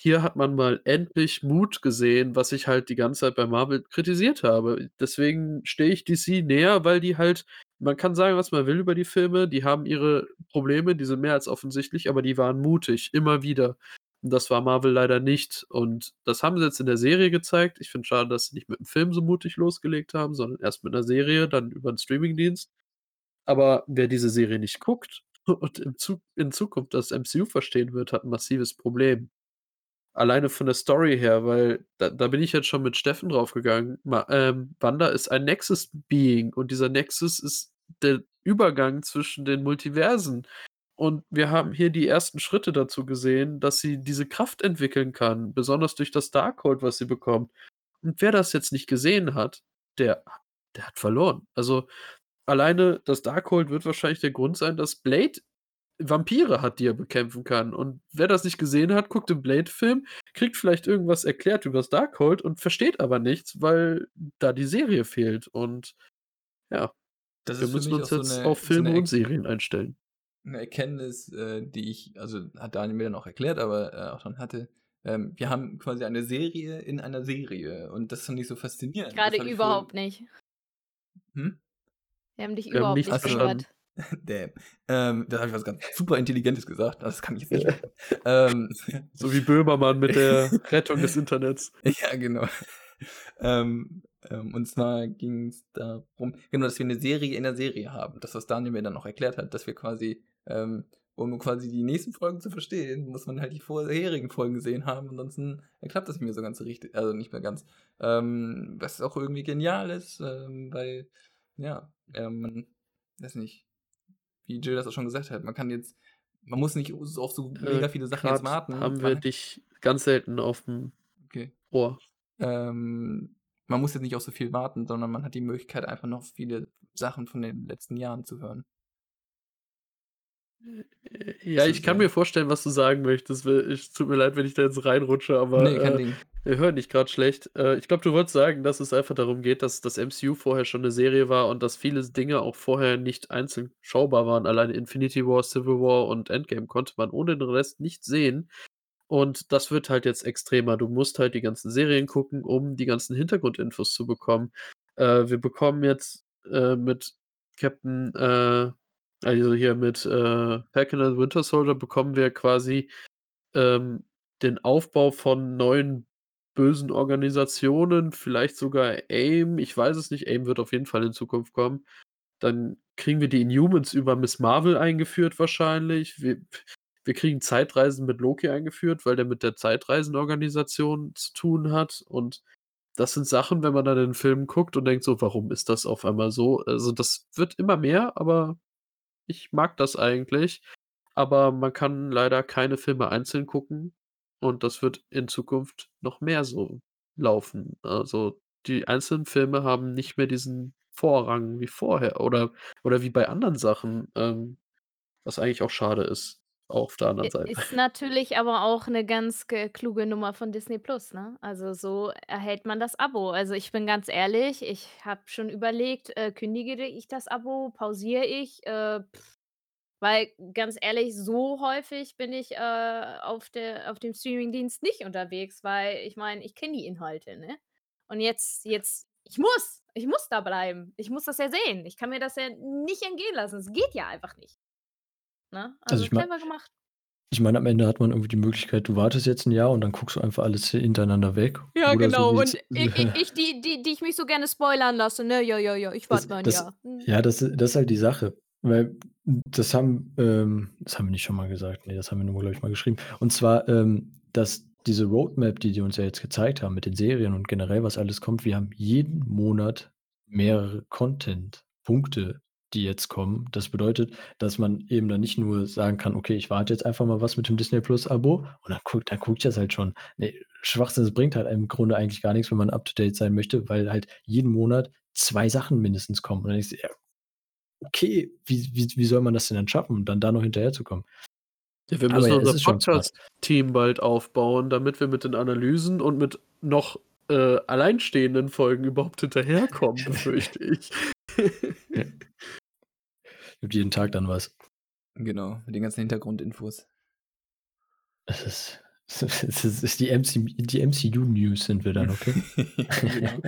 hier hat man mal endlich Mut gesehen, was ich halt die ganze Zeit bei Marvel kritisiert habe. Deswegen stehe ich DC näher, weil die halt man kann sagen, was man will über die Filme, die haben ihre Probleme, die sind mehr als offensichtlich, aber die waren mutig, immer wieder. Und das war Marvel leider nicht. Und das haben sie jetzt in der Serie gezeigt. Ich finde schade, dass sie nicht mit dem Film so mutig losgelegt haben, sondern erst mit einer Serie, dann über einen Streamingdienst. Aber wer diese Serie nicht guckt und in, Zu in Zukunft das MCU verstehen wird, hat ein massives Problem. Alleine von der Story her, weil da, da bin ich jetzt schon mit Steffen draufgegangen. Ähm, Wanda ist ein Nexus-Being und dieser Nexus ist der Übergang zwischen den Multiversen. Und wir haben hier die ersten Schritte dazu gesehen, dass sie diese Kraft entwickeln kann, besonders durch das Darkhold, was sie bekommt. Und wer das jetzt nicht gesehen hat, der, der hat verloren. Also alleine das Darkhold wird wahrscheinlich der Grund sein, dass Blade Vampire hat, die er bekämpfen kann. Und wer das nicht gesehen hat, guckt den Blade-Film, kriegt vielleicht irgendwas erklärt über das Darkhold und versteht aber nichts, weil da die Serie fehlt. Und ja,
Das
wir müssen uns
auch so
jetzt
eine,
auf
so
Filme
eine,
und Serien einstellen.
eine Erkenntnis, äh, die ich, also hat Daniel mir dann auch erklärt, aber äh, auch dann hatte. Ähm, wir haben quasi eine Serie in einer Serie und das fand ich so faszinierend.
Gerade überhaupt
vorhin.
nicht.
Hm?
Wir haben dich
Wir haben
überhaupt
nichts
nicht
verstanden.
gehört.
Damn. Ähm, da habe ich was ganz super Intelligentes gesagt. Das kann ich jetzt nicht. ähm,
So wie Böhmermann mit der Rettung des Internets.
ja, genau. Ähm, ähm, und zwar ging es darum, genau, dass wir eine Serie in der Serie haben. Das, was Daniel mir dann auch erklärt hat, dass wir quasi, ähm, um quasi die nächsten Folgen zu verstehen, muss man halt die vorherigen Folgen gesehen haben. Ansonsten klappt das nicht mehr so ganz richtig, also nicht mehr ganz. Ähm, was auch irgendwie genial ist, ähm, weil, ja, ähm, man, weiß nicht, wie Jill das auch schon gesagt hat, man kann jetzt, man muss nicht auf so mega
Äh,
viele Sachen jetzt warten.
haben wir dich ganz selten auf dem
okay.
Ohr.
Ähm, man muss jetzt nicht auf so viel warten, sondern man hat die Möglichkeit, einfach noch viele Sachen von den letzten Jahren zu hören.
Äh, Ja, ich kann mir vorstellen, was du sagen möchtest. Es tut mir leid, wenn ich da jetzt reinrutsche, aber
Nee, kein
äh,
Ding.
Wir hören dich gerade schlecht. Äh, ich glaube, du wolltest sagen, dass es einfach darum geht, dass das MCU vorher schon eine Serie war und dass viele Dinge auch vorher nicht einzeln schaubar waren. Alleine Infinity War, Civil War und Endgame konnte man ohne den Rest nicht sehen. Und das wird halt jetzt extremer. Du musst halt die ganzen Serien gucken, um die ganzen Hintergrundinfos zu bekommen. Äh, wir bekommen jetzt äh, mit Captain, äh, also hier mit äh, Falcon and Winter Soldier bekommen wir quasi ähm, den Aufbau von neuen bösen Organisationen, vielleicht sogar AIM, ich weiß es nicht, AIM wird auf jeden Fall in Zukunft kommen. Dann kriegen wir die Inhumans über Miss Marvel eingeführt wahrscheinlich. Wir, wir kriegen Zeitreisen mit Loki eingeführt, weil der mit der Zeitreisenorganisation zu tun hat. Und das sind Sachen, wenn man dann den Film guckt und denkt so, warum ist das auf einmal so? Also das wird immer mehr, aber ich mag das eigentlich. Aber man kann leider keine Filme einzeln gucken. Und das wird in Zukunft noch mehr so laufen. Also die einzelnen Filme haben nicht mehr diesen Vorrang wie vorher oder, oder wie bei anderen Sachen, ähm, was eigentlich auch schade ist, auf der anderen
I-
Seite.
Ist natürlich aber auch eine ganz ge- kluge Nummer von Disney Plus, ne? Also so erhält man das Abo. Also ich bin ganz ehrlich, ich habe schon überlegt, äh, kündige ich das Abo, pausiere ich, äh, pff, weil ganz ehrlich, so häufig bin ich äh, auf, der, auf dem Streamingdienst nicht unterwegs, weil ich meine, ich kenne die Inhalte, ne? Und jetzt, jetzt, ich muss, ich muss da bleiben. Ich muss das ja sehen. Ich kann mir das ja nicht entgehen lassen. Es geht ja einfach nicht. Ne?
Also
Also
ich
clever gemacht.
Ich meine, am Ende hat man irgendwie die Möglichkeit, du wartest jetzt ein Jahr und dann guckst du einfach alles hintereinander weg.
Ja,
Oder
genau.
So
und ich, ich, ich die, die, die ich mich so gerne spoilern lasse, ne? Ja, ja, ja, ich warte mal ein
das-
Jahr. Hm.
Ja, das, das ist halt die Sache. Weil das haben, ähm, das haben wir nicht schon mal gesagt. Nee, das haben wir nur, glaube ich, mal geschrieben. Und zwar, ähm, dass diese Roadmap, die die uns ja jetzt gezeigt haben mit den Serien und generell, was alles kommt, wir haben jeden Monat mehrere Content-Punkte, die jetzt kommen. Das bedeutet, dass man eben dann nicht nur sagen kann: „Okay, ich warte jetzt einfach mal was mit dem Disney Plus Abo und dann guckt dann gucke ich das halt schon.“ Ne, Schwachsinn, das bringt halt im Grunde eigentlich gar nichts, wenn man up to date sein möchte, weil halt jeden Monat 2 Sachen mindestens kommen. Und dann denkst du: „Ja, okay, wie wie wie soll man das denn dann schaffen, um dann da noch hinterherzukommen?“
Ja, wir
Aber
müssen
es
unser. Podcast-Team bald aufbauen, damit wir mit den Analysen und mit noch, äh, alleinstehenden Folgen überhaupt hinterherkommen, befürchte ich.
Ja. Gibt jeden Tag dann was.
Genau, mit den ganzen Hintergrundinfos.
Es ist es ist ist die MC die MCU-News sind wir dann, okay?
Genau.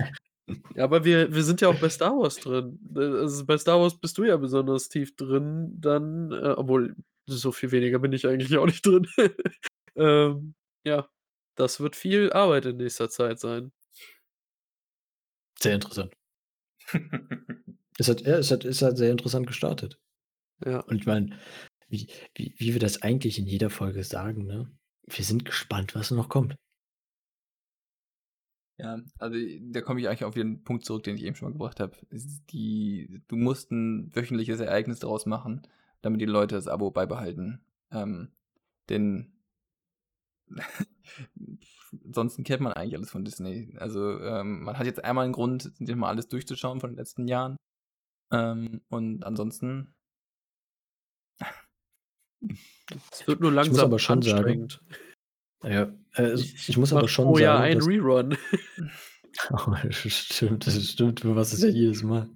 Ja, aber wir wir sind ja auch bei Star Wars drin. Äh, also, bei Star Wars bist du ja besonders tief drin dann, äh, obwohl so viel weniger bin ich eigentlich auch nicht drin. Ähm, ja, das wird viel Arbeit in nächster Zeit sein.
Sehr interessant. Es hat ja, es hat es hat sehr interessant gestartet.
Ja.
Und ich meine, wie wie wie wir das eigentlich in jeder Folge sagen, ne? Wir sind gespannt, was noch kommt.
Ja, also, da komme ich eigentlich auf den Punkt zurück, den ich eben schon mal gebracht habe. Die du musst 'n wöchentliches Ereignis daraus machen, damit die Leute das Abo beibehalten. Ähm, denn ansonsten kennt man eigentlich alles von Disney. Also, ähm, man hat jetzt einmal 'n Grund, sich mal alles durchzuschauen von den letzten Jahren. Ähm, und ansonsten
Es wird nur
Ich muss
langsam
aber schon sagen
anstrengend.
Ja, äh,
Ich
ich muss aber schon
pro Jahr
sagen,
einen
dass
Rerun.
Oh, stimmt, das stimmt, du machst es ja jedes Mal.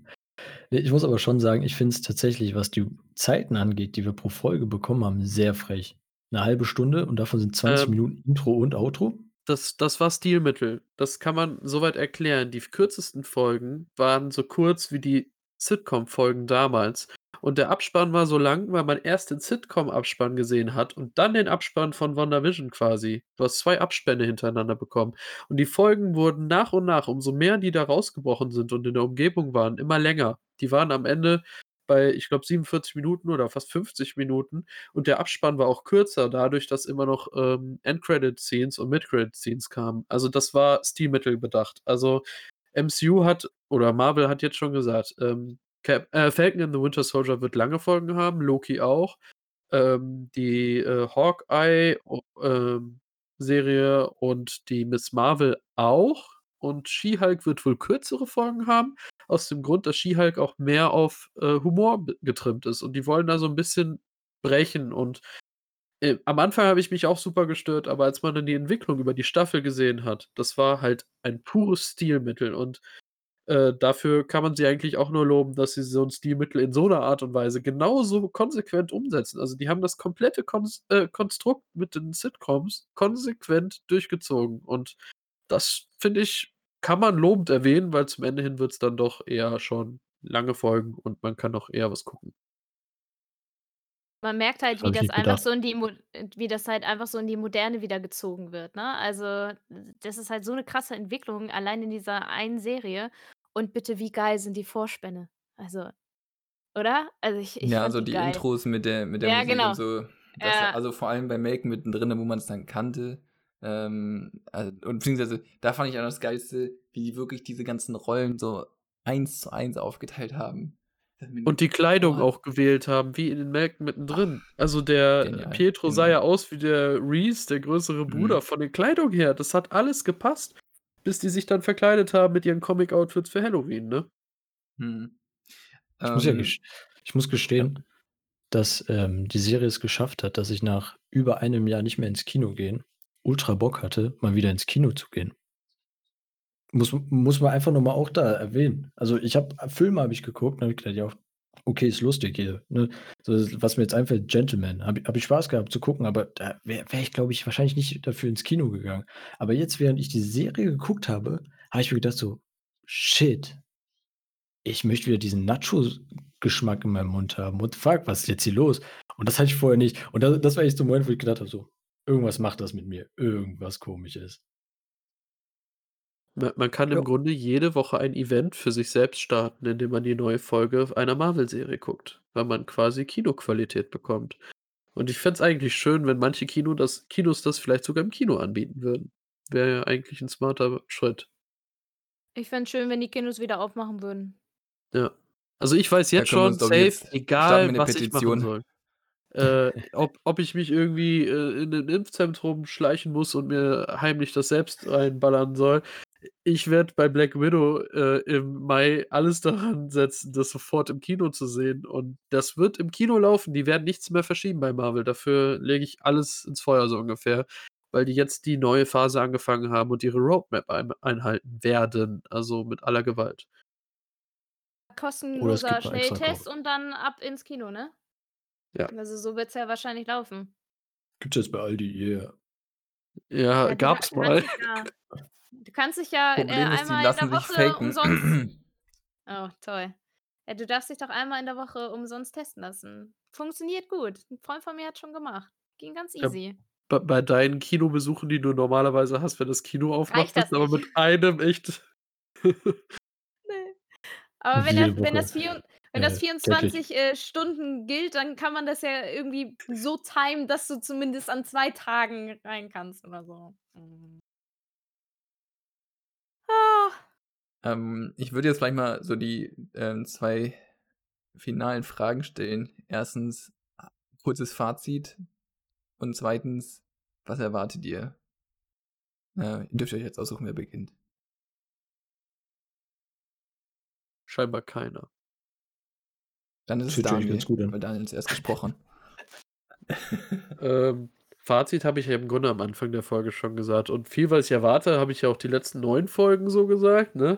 Ich muss aber schon sagen, ich finde es tatsächlich, was die Zeiten angeht, die wir pro Folge bekommen haben, sehr frech. 'Ne halbe Stunde und davon sind 20
Ähm
Minuten Intro und Outro?
Das das war Stilmittel. Das kann man so weit erklären. Die kürzesten Folgen waren so kurz wie die Sitcom-Folgen damals. Und der Abspann war so lang, weil man erst den Sitcom-Abspann gesehen hat und dann den Abspann von WandaVision quasi. Du hast 2 Abspänne hintereinander bekommen. Und die Folgen wurden nach und nach, umso mehr die da rausgebrochen sind und in der Umgebung waren, immer länger. Die waren am Ende bei, ich glaube, 47 Minuten oder fast 50 Minuten und der Abspann war auch kürzer, dadurch, dass immer noch, ähm, End-Credit-Scenes und Mid-Credit-Scenes kamen. Also, das war Stilmittel bedacht. Also, MCU hat oder Marvel hat jetzt schon gesagt, ähm, Cap äh, Falcon and the Winter Soldier wird lange Folgen haben, Loki auch. Ähm, die, äh, Hawkeye o ähm, Serie und die Miss Marvel auch. Und She-Hulk wird wohl kürzere Folgen haben, aus dem Grund, dass She-Hulk auch mehr auf, äh, Humor getrimmt ist. Und die wollen da so 'n bisschen brechen und, äh, am Anfang habe ich mich auch super gestört, aber als man dann die Entwicklung über die Staffel gesehen hat, das war halt ein pures Stilmittel und, äh, dafür kann man sie eigentlich auch nur loben, dass sie so 'n Stilmittel in so 'ner Art und Weise genauso konsequent umsetzen. Also, die haben das komplette Kons äh, Konstrukt mit den Sitcoms konsequent durchgezogen und das, finde ich, kann man lobend erwähnen, weil zum Ende hin wird's dann doch eher schon lange Folgen und man kann auch eher was gucken.
Man merkt halt,
Das
wie das einfach so in die Mo wie das halt einfach so in die Moderne wieder gezogen wird, ne? Also, das ist halt so 'ne krasse Entwicklung allein in dieser einen Serie. Und bitte, wie geil sind die Vorspänne? Also oder? Also, ich ich
Ja, also,
die
die. Intros mit der mit der
Ja,
Musik
genau.
und so, das
Ja.
also, vor allem bei Malcolm mittendrin, wo man's dann kannte. Ähm, al und beziehungsweise da fand ich auch das Geilste, wie die wirklich diese ganzen Rollen so eins zu eins aufgeteilt haben.
Und die Kleidung auch gewählt haben, wie in Malcolm mittendrin. Also, der
Genial,
Pietro sah ja aus wie der Reese, der größere Bruder
Mhm.
von der Kleidung her. Das hat alles gepasst, bis die sich dann verkleidet haben mit ihren Comic-Outfits für Halloween, ne?
Mhm.
Ich muss ja
Ähm,
ich muss
ja.
gestehen, dass, ähm, die Serie es geschafft hat, dass ich nach über einem Jahr nicht mehr ins Kino gehen, ultra Bock hatte, mal wieder ins Kino zu gehen. Muss muss man einfach noch mal auch da erwähnen. Also, ich habe Filme habe ich geguckt und habe ich gedacht: „Ja, okay, ist lustig hier“, ne? So, was mir jetzt einfällt, Gentleman, habe habe ich Spaß gehabt zu gucken, aber da wäre wäre ich, glaube ich, wahrscheinlich nicht dafür ins Kino gegangen. Aber jetzt, während ich die Serie geguckt habe, habe ich mir gedacht so: „Shit“ „ich möchte wieder diesen Nachos-Geschmack in meinem Mund haben. What the fuck, was ist jetzt hier los?“ Und das hatte ich vorher nicht. Und da das war echt so 'n Moment, wo ich gedacht habe so: „Irgendwas macht das mit mir, irgendwas Komisches.“
Ma man kann im
Ja.
Grunde jede Woche ein Event für sich selbst starten, indem man die neue Folge einer Marvel-Serie guckt, weil man quasi Kinoqualität bekommt. Und ich fände es eigentlich schön, wenn manche Kino das, Kinos das vielleicht sogar im Kino anbieten würden. Wäre ja eigentlich ein smarter Schritt.
Ich fände es schön, wenn die Kinos wieder aufmachen würden.
Ja. Also ich weiß
Da
jetzt
können wir
schon,
uns
safe,
jetzt starten wir
egal
eine
was ich machen
Petition.
soll. Äh, ob, ob ich mich irgendwie äh, in ein Impfzentrum schleichen muss und mir heimlich das selbst reinballern soll. Ich werde bei Black Widow äh, im Mai alles daran setzen, das sofort im Kino zu sehen. Und das wird im Kino laufen. Die werden nichts mehr verschieben bei Marvel. Dafür lege ich alles ins Feuer so ungefähr. Weil die jetzt die neue Phase angefangen haben und ihre Roadmap ein einhalten werden. Also mit aller Gewalt.
Kostenloser
gibt
Schnelltest und dann ab ins Kino, ne?
Ja.
Also so wird es ja wahrscheinlich laufen.
Gibt's jetzt bei Aldi, yeah.
Ja,
Ja, du
gab's
ka-
mal.
ja, du kannst dich ja äh,
Problem ist, die
einmal in
lassen
der Woche umsonst. Oh, toll. Ja, du darfst dich doch einmal in der Woche umsonst testen lassen. Funktioniert gut. Ein Freund von mir hat schon gemacht. Ging ganz
Ja,
easy.
bei, bei deinen Kinobesuchen, die du normalerweise hast, wenn das Kino aufmacht, du aber mit einem echt.
Nee. Aber wenn das, wenn das, vier, wenn das
Äh,
24 äh, Stunden gilt, dann kann man das ja irgendwie so timen, dass du zumindest an zwei Tagen rein kannst oder so. Mhm. Ah,
Ähm, ich würde jetzt vielleicht mal so die ähm, zwei finalen Fragen stellen. Erstens, kurzes Fazit. Und zweitens, was erwartet ihr? Ja, ihr dürft euch jetzt aussuchen, wer beginnt.
Scheinbar keiner.
Dann ist es
Fühlt sich
Daniel,
ganz gut an.
weil Daniel ist erst gesprochen.
Ähm, Fazit habe ich ja im Grunde am Anfang der Folge schon gesagt. Und viel, was ich erwarte, habe ich ja auch die letzten neun Folgen so gesagt, ne?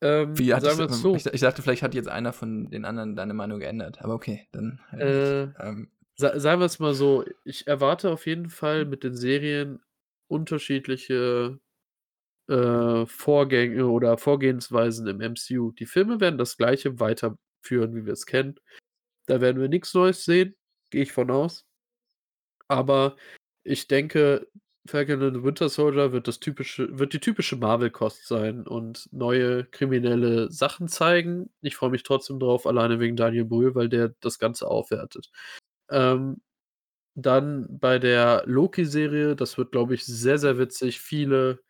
Ähm,
Wie
sagen
hattest
wir es so.
ich, ich dachte, vielleicht hat jetzt einer von den anderen deine Meinung geändert. Aber okay, dann. halt
Äh,
nicht. ähm,
sa sagen wir es mal so, ich erwarte auf jeden Fall mit den Serien unterschiedliche äh, Vorgänge oder Vorgehensweisen im MCU. Die Filme werden das gleiche weiterführen, wie wir es kennen. Da werden wir nichts Neues sehen, gehe ich von aus. Aber ich denke, Falcon and the Winter Soldier wird das typische, wird die typische Marvel-Kost sein und neue kriminelle Sachen zeigen. Ich freue mich trotzdem drauf, alleine wegen Daniel Brühl, weil der das Ganze aufwertet. Ähm, dann bei der Loki-Serie, das wird, glaube ich, sehr, sehr witzig. Viele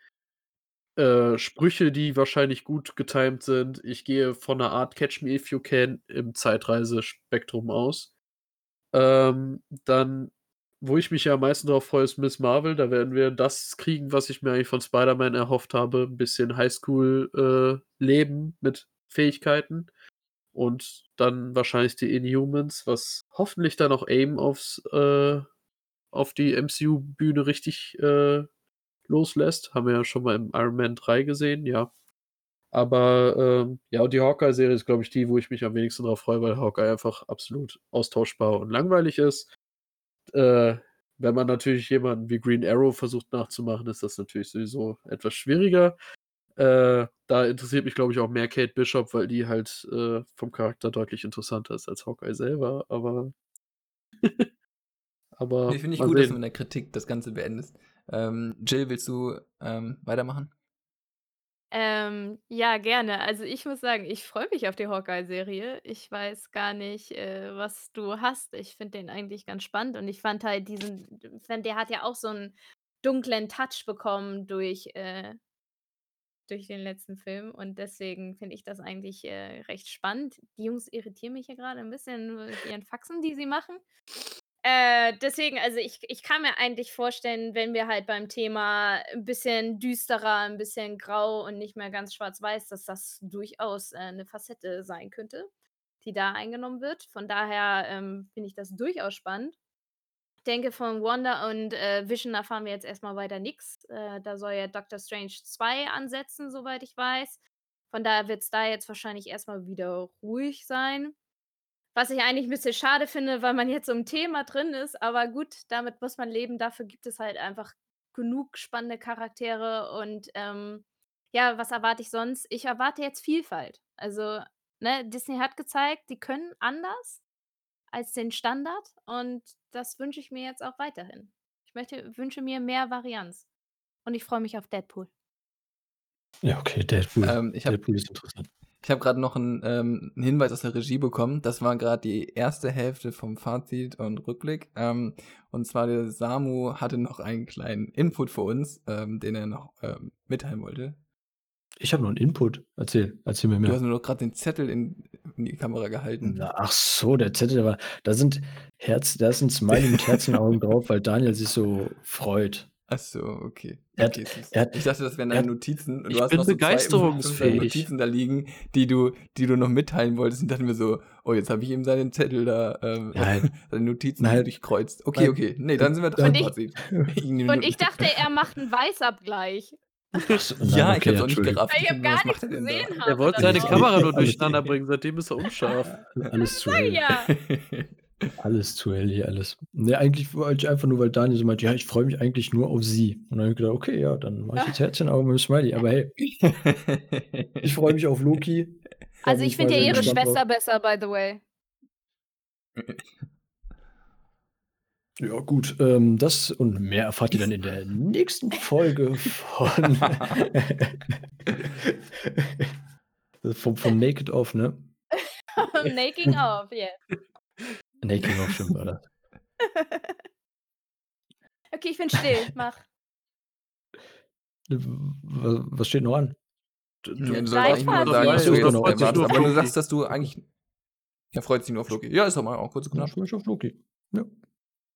äh, Sprüche, die wahrscheinlich gut getimt sind. Ich gehe von einer Art Catch Me If You Can im Zeitreisespektrum aus. Ähm, dann, wo ich mich ja am meisten drauf freue, ist Miss Marvel. Da werden wir das kriegen, was ich mir eigentlich von Spider-Man erhofft habe. Ein bisschen Highschool-Leben mit Fähigkeiten. Und dann wahrscheinlich die Inhumans, was hoffentlich dann auch AIM aufs, äh, auf die MCU-Bühne richtig äh, loslässt. Haben wir ja schon mal im Iron Man 3 gesehen, ja. Aber ähm, ja, und die Hawkeye-Serie ist, glaube ich, die, wo ich mich am wenigsten drauf freue, weil Hawkeye einfach absolut austauschbar und langweilig ist. Äh, wenn man natürlich jemanden wie Green Arrow versucht nachzumachen, ist das natürlich sowieso etwas schwieriger. Äh, da interessiert mich, glaube ich, auch mehr Kate Bishop, weil die halt äh, vom Charakter deutlich interessanter ist als Hawkeye selber, aber. aber.
nee, finde ich gut, dass du
sehen.
mit der Kritik das Ganze beendest. Ähm, Jill, willst du ähm, weitermachen?
Ähm, ja, gerne. Also ich muss sagen, ich freue mich auf die Hawkeye-Serie. Ich weiß gar nicht, äh, was du hast. Ich finde den eigentlich ganz spannend und ich fand halt diesen, fand, der hat ja auch so einen dunklen Touch bekommen durch, äh, durch den letzten Film und deswegen finde ich das eigentlich äh, recht spannend. Die Jungs irritieren mich hier gerade ein bisschen mit ihren Faxen, die sie machen. Äh, deswegen, also ich, ich kann mir eigentlich vorstellen, wenn wir halt beim Thema ein bisschen düsterer, ein bisschen grau und nicht mehr ganz schwarz-weiß, dass das durchaus äh, eine Facette sein könnte, die da eingenommen wird. Von daher ähm, finde ich das durchaus spannend. Ich denke, von Wanda und äh, Vision erfahren wir jetzt erstmal weiter nichts. Äh, da soll ja Doctor Strange 2 ansetzen, soweit ich weiß. Von daher wird es da jetzt wahrscheinlich erstmal wieder ruhig sein. Was ich eigentlich ein bisschen schade finde, weil man jetzt so im Thema drin ist, aber gut, damit muss man leben. Dafür gibt es halt einfach genug spannende Charaktere und ähm, ja, was erwarte ich sonst? Ich erwarte jetzt Vielfalt. Also, ne, Disney hat gezeigt, die können anders als den Standard und das wünsche ich mir jetzt auch weiterhin. Ich möchte, wünsche mir mehr Varianz. Und ich freue mich auf Deadpool.
Ja, okay, Deadpool.
Ähm, ich
Deadpool ist interessant.
Ich habe gerade noch einen, ähm, 'n Hinweis aus der Regie bekommen. Das war gerade die erste Hälfte vom Fazit und Rückblick. Ähm, und zwar der Samu hatte noch einen kleinen Input für uns, ähm, den er noch, ähm, mitteilen wollte.
Ich habe noch einen Input. Erzähl, erzähl mir
Du
mehr.
hast mir doch gerade den Zettel in in die Kamera gehalten.
Na, ach so, der Zettel, war da sind Herz da 'n Smiley mit Herzenaugen drauf, weil Daniel sich so freut.
Ach so, okay.
Er hat
Okay,
er hat
Ich dachte, das wären deine
hat
Notizen und
Ich
du hast
bin
noch so 2
begeisterungsfähig.
Notizen da liegen, die du die du noch mitteilen wolltest und dachte mir so: „Oh, jetzt habe ich ihm seinen Zettel da, ähm
Nein.
seine Notizen
Nein.
durchkreuzt.“ Okay,
Nein.
okay. Ne, dann sind wir
Dann-
beim
Und
Fazit.
Und ich dachte, er macht einen Weißabgleich.
So, nein,
Ja, ich
okay,
hab's auch nicht gerafft.
Ich habe gar nichts
er denn da?
gesehen
Er wollte seine Kamera nur durcheinander bringen, seitdem ist er unscharf.
Alles zu hell.
Ja.
Alles zu hell hier alles. Ne, eigentlich wollte ich einfach nur, weil Daniel so meinte: „Ja, ich freue mich eigentlich nur auf sie.“ Und dann habe ich gedacht: „Okay, ja, dann mache ich jetzt Herzchenaugen mit dem Smiley.“ Aber hey, ich freue mich auf Loki.
Also ich finde ja ihre. Schwester besser, by the way.
Ja, gut, ähm, das und mehr erfahrt ihr dann in der nächsten Folge von vom von Naked Off, ne?
Making of, yeah.
Naked Off, stimmt war das.
Okay, ich bin still. Mach.
Wa was steht noch an?
Du,
Ja, du sollst
Gleich
eigentlich nur sagen, was du jetzt Aber du sagst, dass du eigentlich er freut sich nur auf Loki. Ja, ist doch mal auch kurz
Ja,
knapp.
ich freue mich auf Loki. Ja.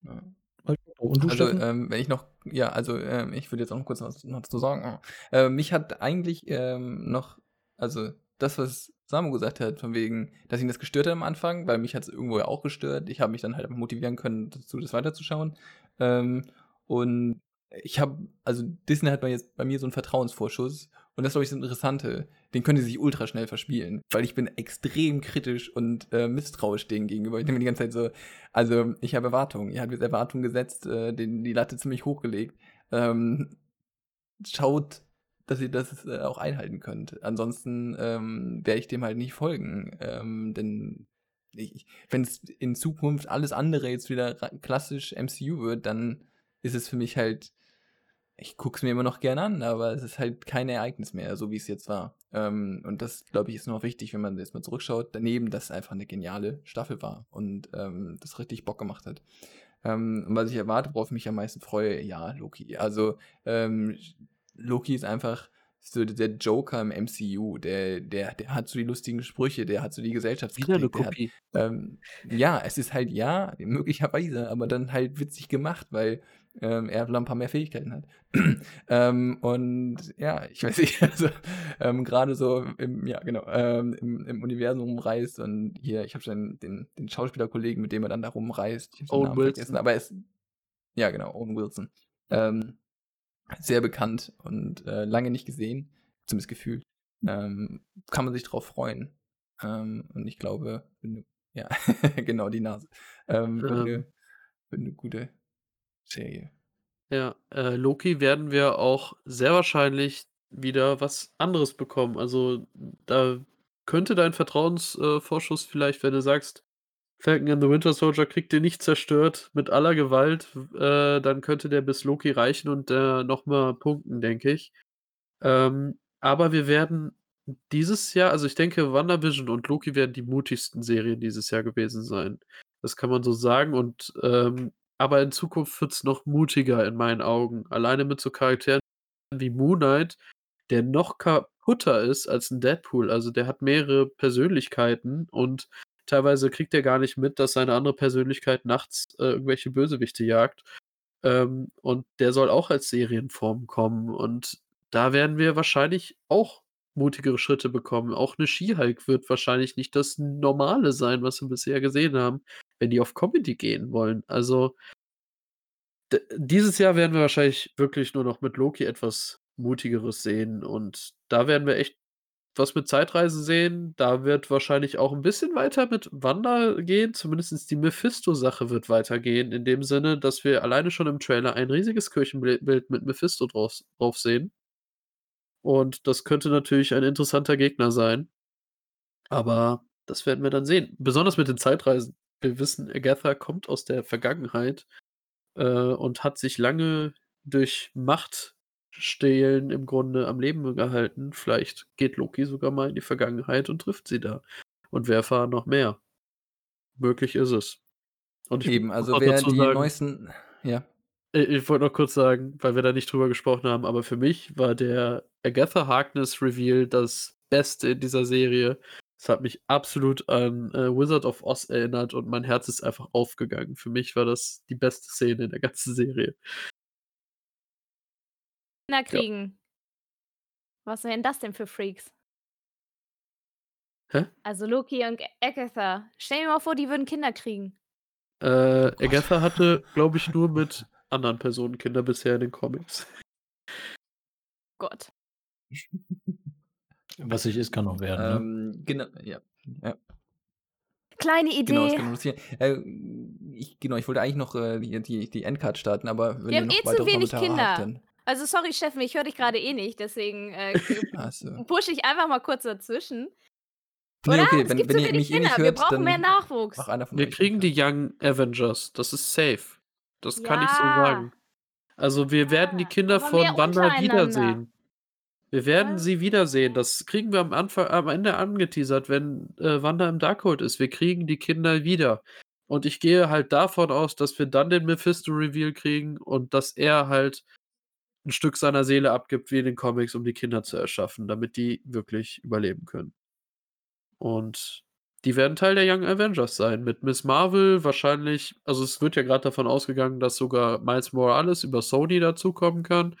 Ja.
Halt, Und du,
Also, ähm, wenn ich noch, ja, also ähm, ich würde jetzt auch noch kurz was noch dazu sagen. Äh, mich hat eigentlich ähm, noch, also das, was Samu gesagt hat, von wegen, dass ihn das gestört hat am Anfang, weil mich hat es irgendwo ja auch gestört. Ich habe mich dann halt motivieren können, dazu das weiterzuschauen. Ähm, und ich habe, also Disney hat bei, jetzt bei mir so einen Vertrauensvorschuss und das ist, glaube ich, das Interessante. Den können die sich ultra schnell verspielen, weil ich bin extrem kritisch und äh, misstrauisch denen gegenüber. Ich denke mir die ganze Zeit so, also ich habe Erwartungen. Ihr habt jetzt Erwartungen gesetzt, äh, den, die Latte ziemlich hochgelegt. Ähm, schaut, dass ihr das äh, auch einhalten könnt. Ansonsten ähm, werde ich dem halt nicht folgen. Ähm, denn wenn es in Zukunft alles andere jetzt wieder klassisch MCU wird, dann ist es für mich halt, ich gucke es mir immer noch gerne an, aber es ist halt kein Ereignis mehr, so wie es jetzt war. Ähm, und das, glaube ich, ist noch wichtig, wenn man jetzt mal zurückschaut. Daneben, dass es einfach eine geniale Staffel war und ähm, das richtig Bock gemacht hat. Ähm, und was ich erwarte, worauf ich mich am meisten freue, ja, Loki. Also, ähm, Loki ist einfach so der Joker im MCU. Der, der, der hat so die lustigen Sprüche, der hat so die
Wieder eine
Gesellschaftskritik. Der hat,
Kopie.
ähm, ja, es ist halt ja, möglicherweise, aber dann halt witzig gemacht, weil ähm, er ein paar mehr Fähigkeiten hat. ähm, und ja, ich weiß nicht, also ähm, gerade so im, ja, genau, ähm, im, im Universum rumreist und hier, ich habe schon den, den Schauspielerkollegen, mit dem er dann da rumreist,
Owen Wilson.
vergessen, aber er ist, ja, genau, Owen Wilson. Ähm, sehr bekannt und äh, lange nicht gesehen, zumindest gefühlt. Ähm, kann man sich drauf freuen. Ähm, und ich glaube, du, ja, genau, die Nase. Ähm, wird, eine, wird eine gute Serie.
Ja, äh, Loki werden wir auch sehr wahrscheinlich wieder was anderes bekommen. Also da könnte dein Vertrauensvorschuss äh, vielleicht, wenn du sagst, Falcon and the Winter Soldier kriegt ihr nicht zerstört mit aller Gewalt, äh, dann könnte der bis Loki reichen und äh, nochmal punkten, denke ich. Ähm, aber wir werden dieses Jahr, also ich denke, WandaVision und Loki werden die mutigsten Serien dieses Jahr gewesen sein. Das kann man so sagen. Und ähm, aber in Zukunft wird es noch mutiger in meinen Augen. Alleine mit so Charakteren wie Moon Knight, der noch kaputter ist als ein Deadpool. Also der hat mehrere Persönlichkeiten und teilweise kriegt er gar nicht mit, dass seine andere Persönlichkeit nachts äh, irgendwelche Bösewichte jagt. Ähm, und der soll auch als Serienform kommen. Und da werden wir wahrscheinlich auch mutigere Schritte bekommen. Auch eine She-Hulk wird wahrscheinlich nicht das Normale sein, was wir bisher gesehen haben, wenn die auf Comedy gehen wollen. Also dieses Jahr werden wir wahrscheinlich wirklich nur noch mit Loki etwas mutigeres sehen und da werden wir echt was mit Zeitreisen sehen. Da wird wahrscheinlich auch ein bisschen weiter mit Wanda gehen. Zumindest die Mephisto-Sache wird weitergehen, in dem Sinne, dass wir alleine schon im Trailer ein riesiges Kirchenbild mit Mephisto drauf, drauf sehen. Und das könnte natürlich ein interessanter Gegner sein. Aber das werden wir dann sehen. Besonders mit den Zeitreisen. Wir wissen, Agatha kommt aus der Vergangenheit äh, und hat sich lange durch Macht stehlen im Grunde am Leben gehalten. Vielleicht geht Loki sogar mal in die Vergangenheit und trifft sie da. Und wir erfahren noch mehr. Möglich ist es. Und ich
Eben, also wer die
sagen,
neuesten. Ja.
ich, ich wollte noch kurz sagen, weil wir da nicht drüber gesprochen haben, aber für mich war der Agatha Harkness Reveal das Beste in dieser Serie. Es hat mich absolut an äh, Wizard of Oz erinnert und mein Herz ist einfach aufgegangen. Für mich war das die beste Szene in der ganzen Serie.
Kinder kriegen. Was wären das denn für Freaks?
Hä?
Also Loki und Agatha. Stell dir mal vor, die würden Kinder kriegen.
Äh, Agatha hatte, glaube ich, nur mit anderen Personen Kinder bisher in den Comics.
Gott.
Was sich ist, kann noch werden. ne?
Ähm, genau, ja. ja.
Kleine Idee.
Genau, das kann passieren. Äh, ich, genau, ich wollte eigentlich noch äh, die, die, die Endcard starten, aber wenn
Wir
ihr
haben
noch
eh zu
weitere
wenig
Kommentare
Kinder.
habt, dann.
Also sorry, Steffen, ich höre dich gerade eh nicht, deswegen äh,
Achso.
pushe ich einfach mal kurz dazwischen.
Nee,
Oder?
okay,
es
wenn,
gibt
wenn
zu
ihr
wenig
mich eh nicht
Kinder.
hört,
Wir brauchen mehr Nachwuchs.
mach einer von
Wir kriegen die Young Avengers. Das ist safe. Das kann ich so
Ja.
sagen. Also wir werden die
Ja,
Kinder
aber
von Wanda wiedersehen. Wir werden
Ja.
sie wiedersehen. Das kriegen wir am Anfang, am Ende angeteasert, wenn äh, Wanda im Darkhold ist. Wir kriegen die Kinder wieder. Und ich gehe halt davon aus, dass wir dann den Mephisto-Reveal kriegen und dass er halt ein Stück seiner Seele abgibt, wie in den Comics, um die Kinder zu erschaffen, damit die wirklich überleben können. Und die werden Teil der Young Avengers sein. Mit Miss Marvel wahrscheinlich, also es wird ja gerade davon ausgegangen, dass sogar Miles Morales über Sony dazukommen kann.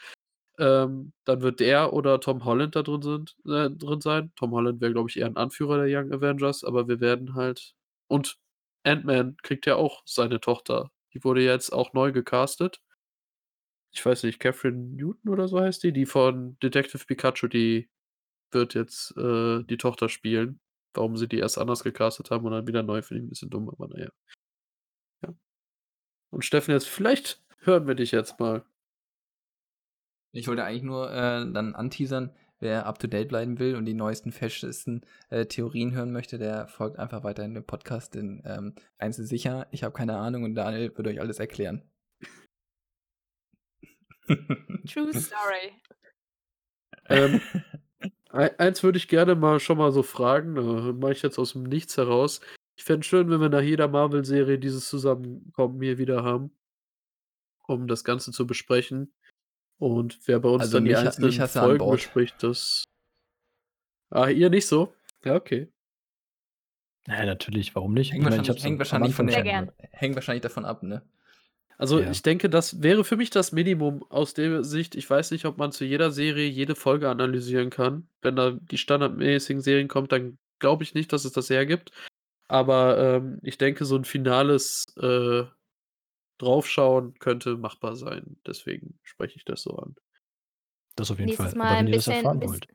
Ähm, dann wird der oder Tom Holland da drin, sind, äh, drin sein. Tom Holland wäre, glaube ich, eher ein Anführer der Young Avengers, aber wir werden halt. Und Ant-Man kriegt ja auch seine Tochter. Die wurde jetzt auch neu gecastet. Ich weiß nicht, Catherine Newton oder so heißt die, die von Detective Pikachu, die wird jetzt äh, die Tochter spielen. Warum sie die erst anders gecastet haben und dann wieder neu, finde ich ein bisschen dumm, aber naja. Ja. Und Steffen, jetzt vielleicht hören wir dich jetzt mal.
Ich wollte eigentlich nur äh, dann anteasern, wer up to date bleiben will und die neuesten, festesten äh, Theorien hören möchte, der folgt einfach weiter in dem Podcast. Denn ähm, eins ist sicher, ich habe keine Ahnung und Daniel wird euch alles erklären.
True Story.
Ähm, eins würde ich gerne mal schon mal so fragen, äh, mache ich jetzt aus dem Nichts heraus. Ich fände es schön, wenn wir nach jeder Marvel-Serie dieses Zusammenkommen hier wieder haben, um das Ganze zu besprechen. Und wer bei uns
Also
dann die
mich mich
einzelnen
an
Folgen bespricht, das. Ah, ihr nicht so? Ja, okay.
Ja, natürlich, warum nicht?
hängt
Ich
wahrscheinlich, hängt, wahrscheinlich von hängt wahrscheinlich davon ab, ne?
Also
Ja.
ich denke, das wäre für mich das Minimum aus der Sicht. Ich weiß nicht, ob man zu jeder Serie jede Folge analysieren kann. Wenn da die standardmäßigen Serien kommt, dann glaube ich nicht, dass es das hergibt. Aber ähm, ich denke, so ein finales äh, Draufschauen könnte machbar sein. Deswegen spreche ich das so an.
Das auf jeden
Nächstes
Fall.
Mal
Aber
ein
wenn ihr das
bisschen.
erfahren
bis-
wollt.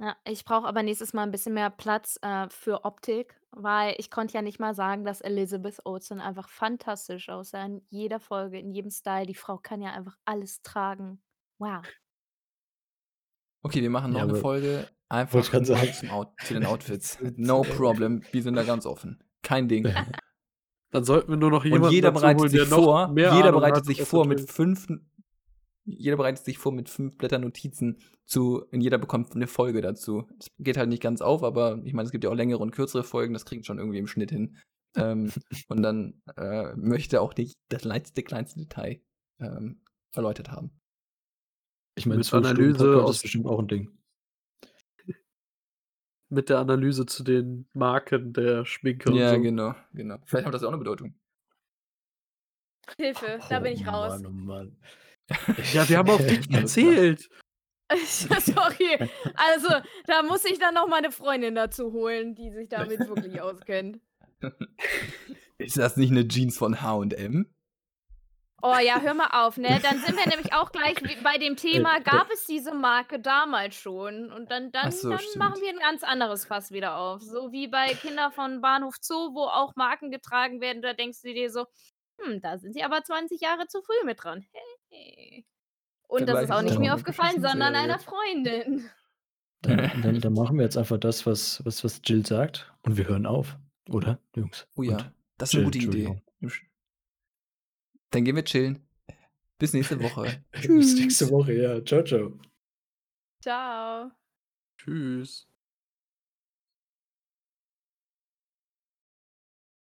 Ja, ich brauche aber nächstes Mal ein bisschen mehr Platz äh, für Optik, weil ich konnte ja nicht mal sagen, dass Elizabeth Olsen einfach fantastisch aussah in jeder Folge, in jedem Style. Die Frau kann ja einfach alles tragen. Wow.
Okay, wir machen noch
Ja,
eine
aber-
Folge einfach
ich
nur
sagen.
zum Out zu den Outfits. No problem, wir sind da ganz offen. Kein Ding.
Dann sollten wir nur noch jemanden
Und jeder
dazu
bereitet
holen,
sich
der noch
vor,
mehr
jeder
Ahnung
bereitet
hat,
sich vor mit fünf, jeder bereitet sich vor mit fünf Blättern Notizen zu, und jeder bekommt eine Folge dazu. Das geht halt nicht ganz auf, aber ich meine, es gibt ja auch längere und kürzere Folgen, das kriegt schon irgendwie im Schnitt hin. Ähm, und dann äh, möchte auch nicht das letzte, kleinste Detail ähm, erläutert haben.
Ich meine, Stunden
Analyse aus-
ist bestimmt auch ein Ding.
Mit der Analyse zu den Marken der Schminke
Ja,
und so.
genau, genau. Vielleicht hat das auch eine Bedeutung.
Hilfe, da bin ich
Oh
raus.
Mann, oh Mann.
Ja, wir haben auf dich gezählt.
Sorry. Also, da muss ich dann noch meine Freundin dazu holen, die sich damit wirklich auskennt.
Ist das nicht eine Jeans von H&M?
Oh ja, hör mal auf, ne? Dann sind wir nämlich auch gleich bei dem Thema,
Äh,
gab es diese Marke damals schon? Und dann, dann,
so,
dann machen wir ein ganz anderes Fass wieder auf. So wie bei Kinder von Bahnhof Zoo, wo auch Marken getragen werden. Da denkst du dir so, hm, da sind sie aber 20 Jahre zu früh mit dran. Hey. Und das ist auch nicht mir
eine
aufgefallen, sondern
Serie.
einer Freundin.
Dann, dann, dann machen wir jetzt einfach das, was, was, was Jill sagt und wir hören auf. Oder, Jungs?
Oh ja,
Und
das ist eine
Jill,
gute Idee. Dann gehen wir chillen. Bis nächste Woche.
Bis nächste Woche, ja. Ciao, ciao.
Ciao.
Tschüss.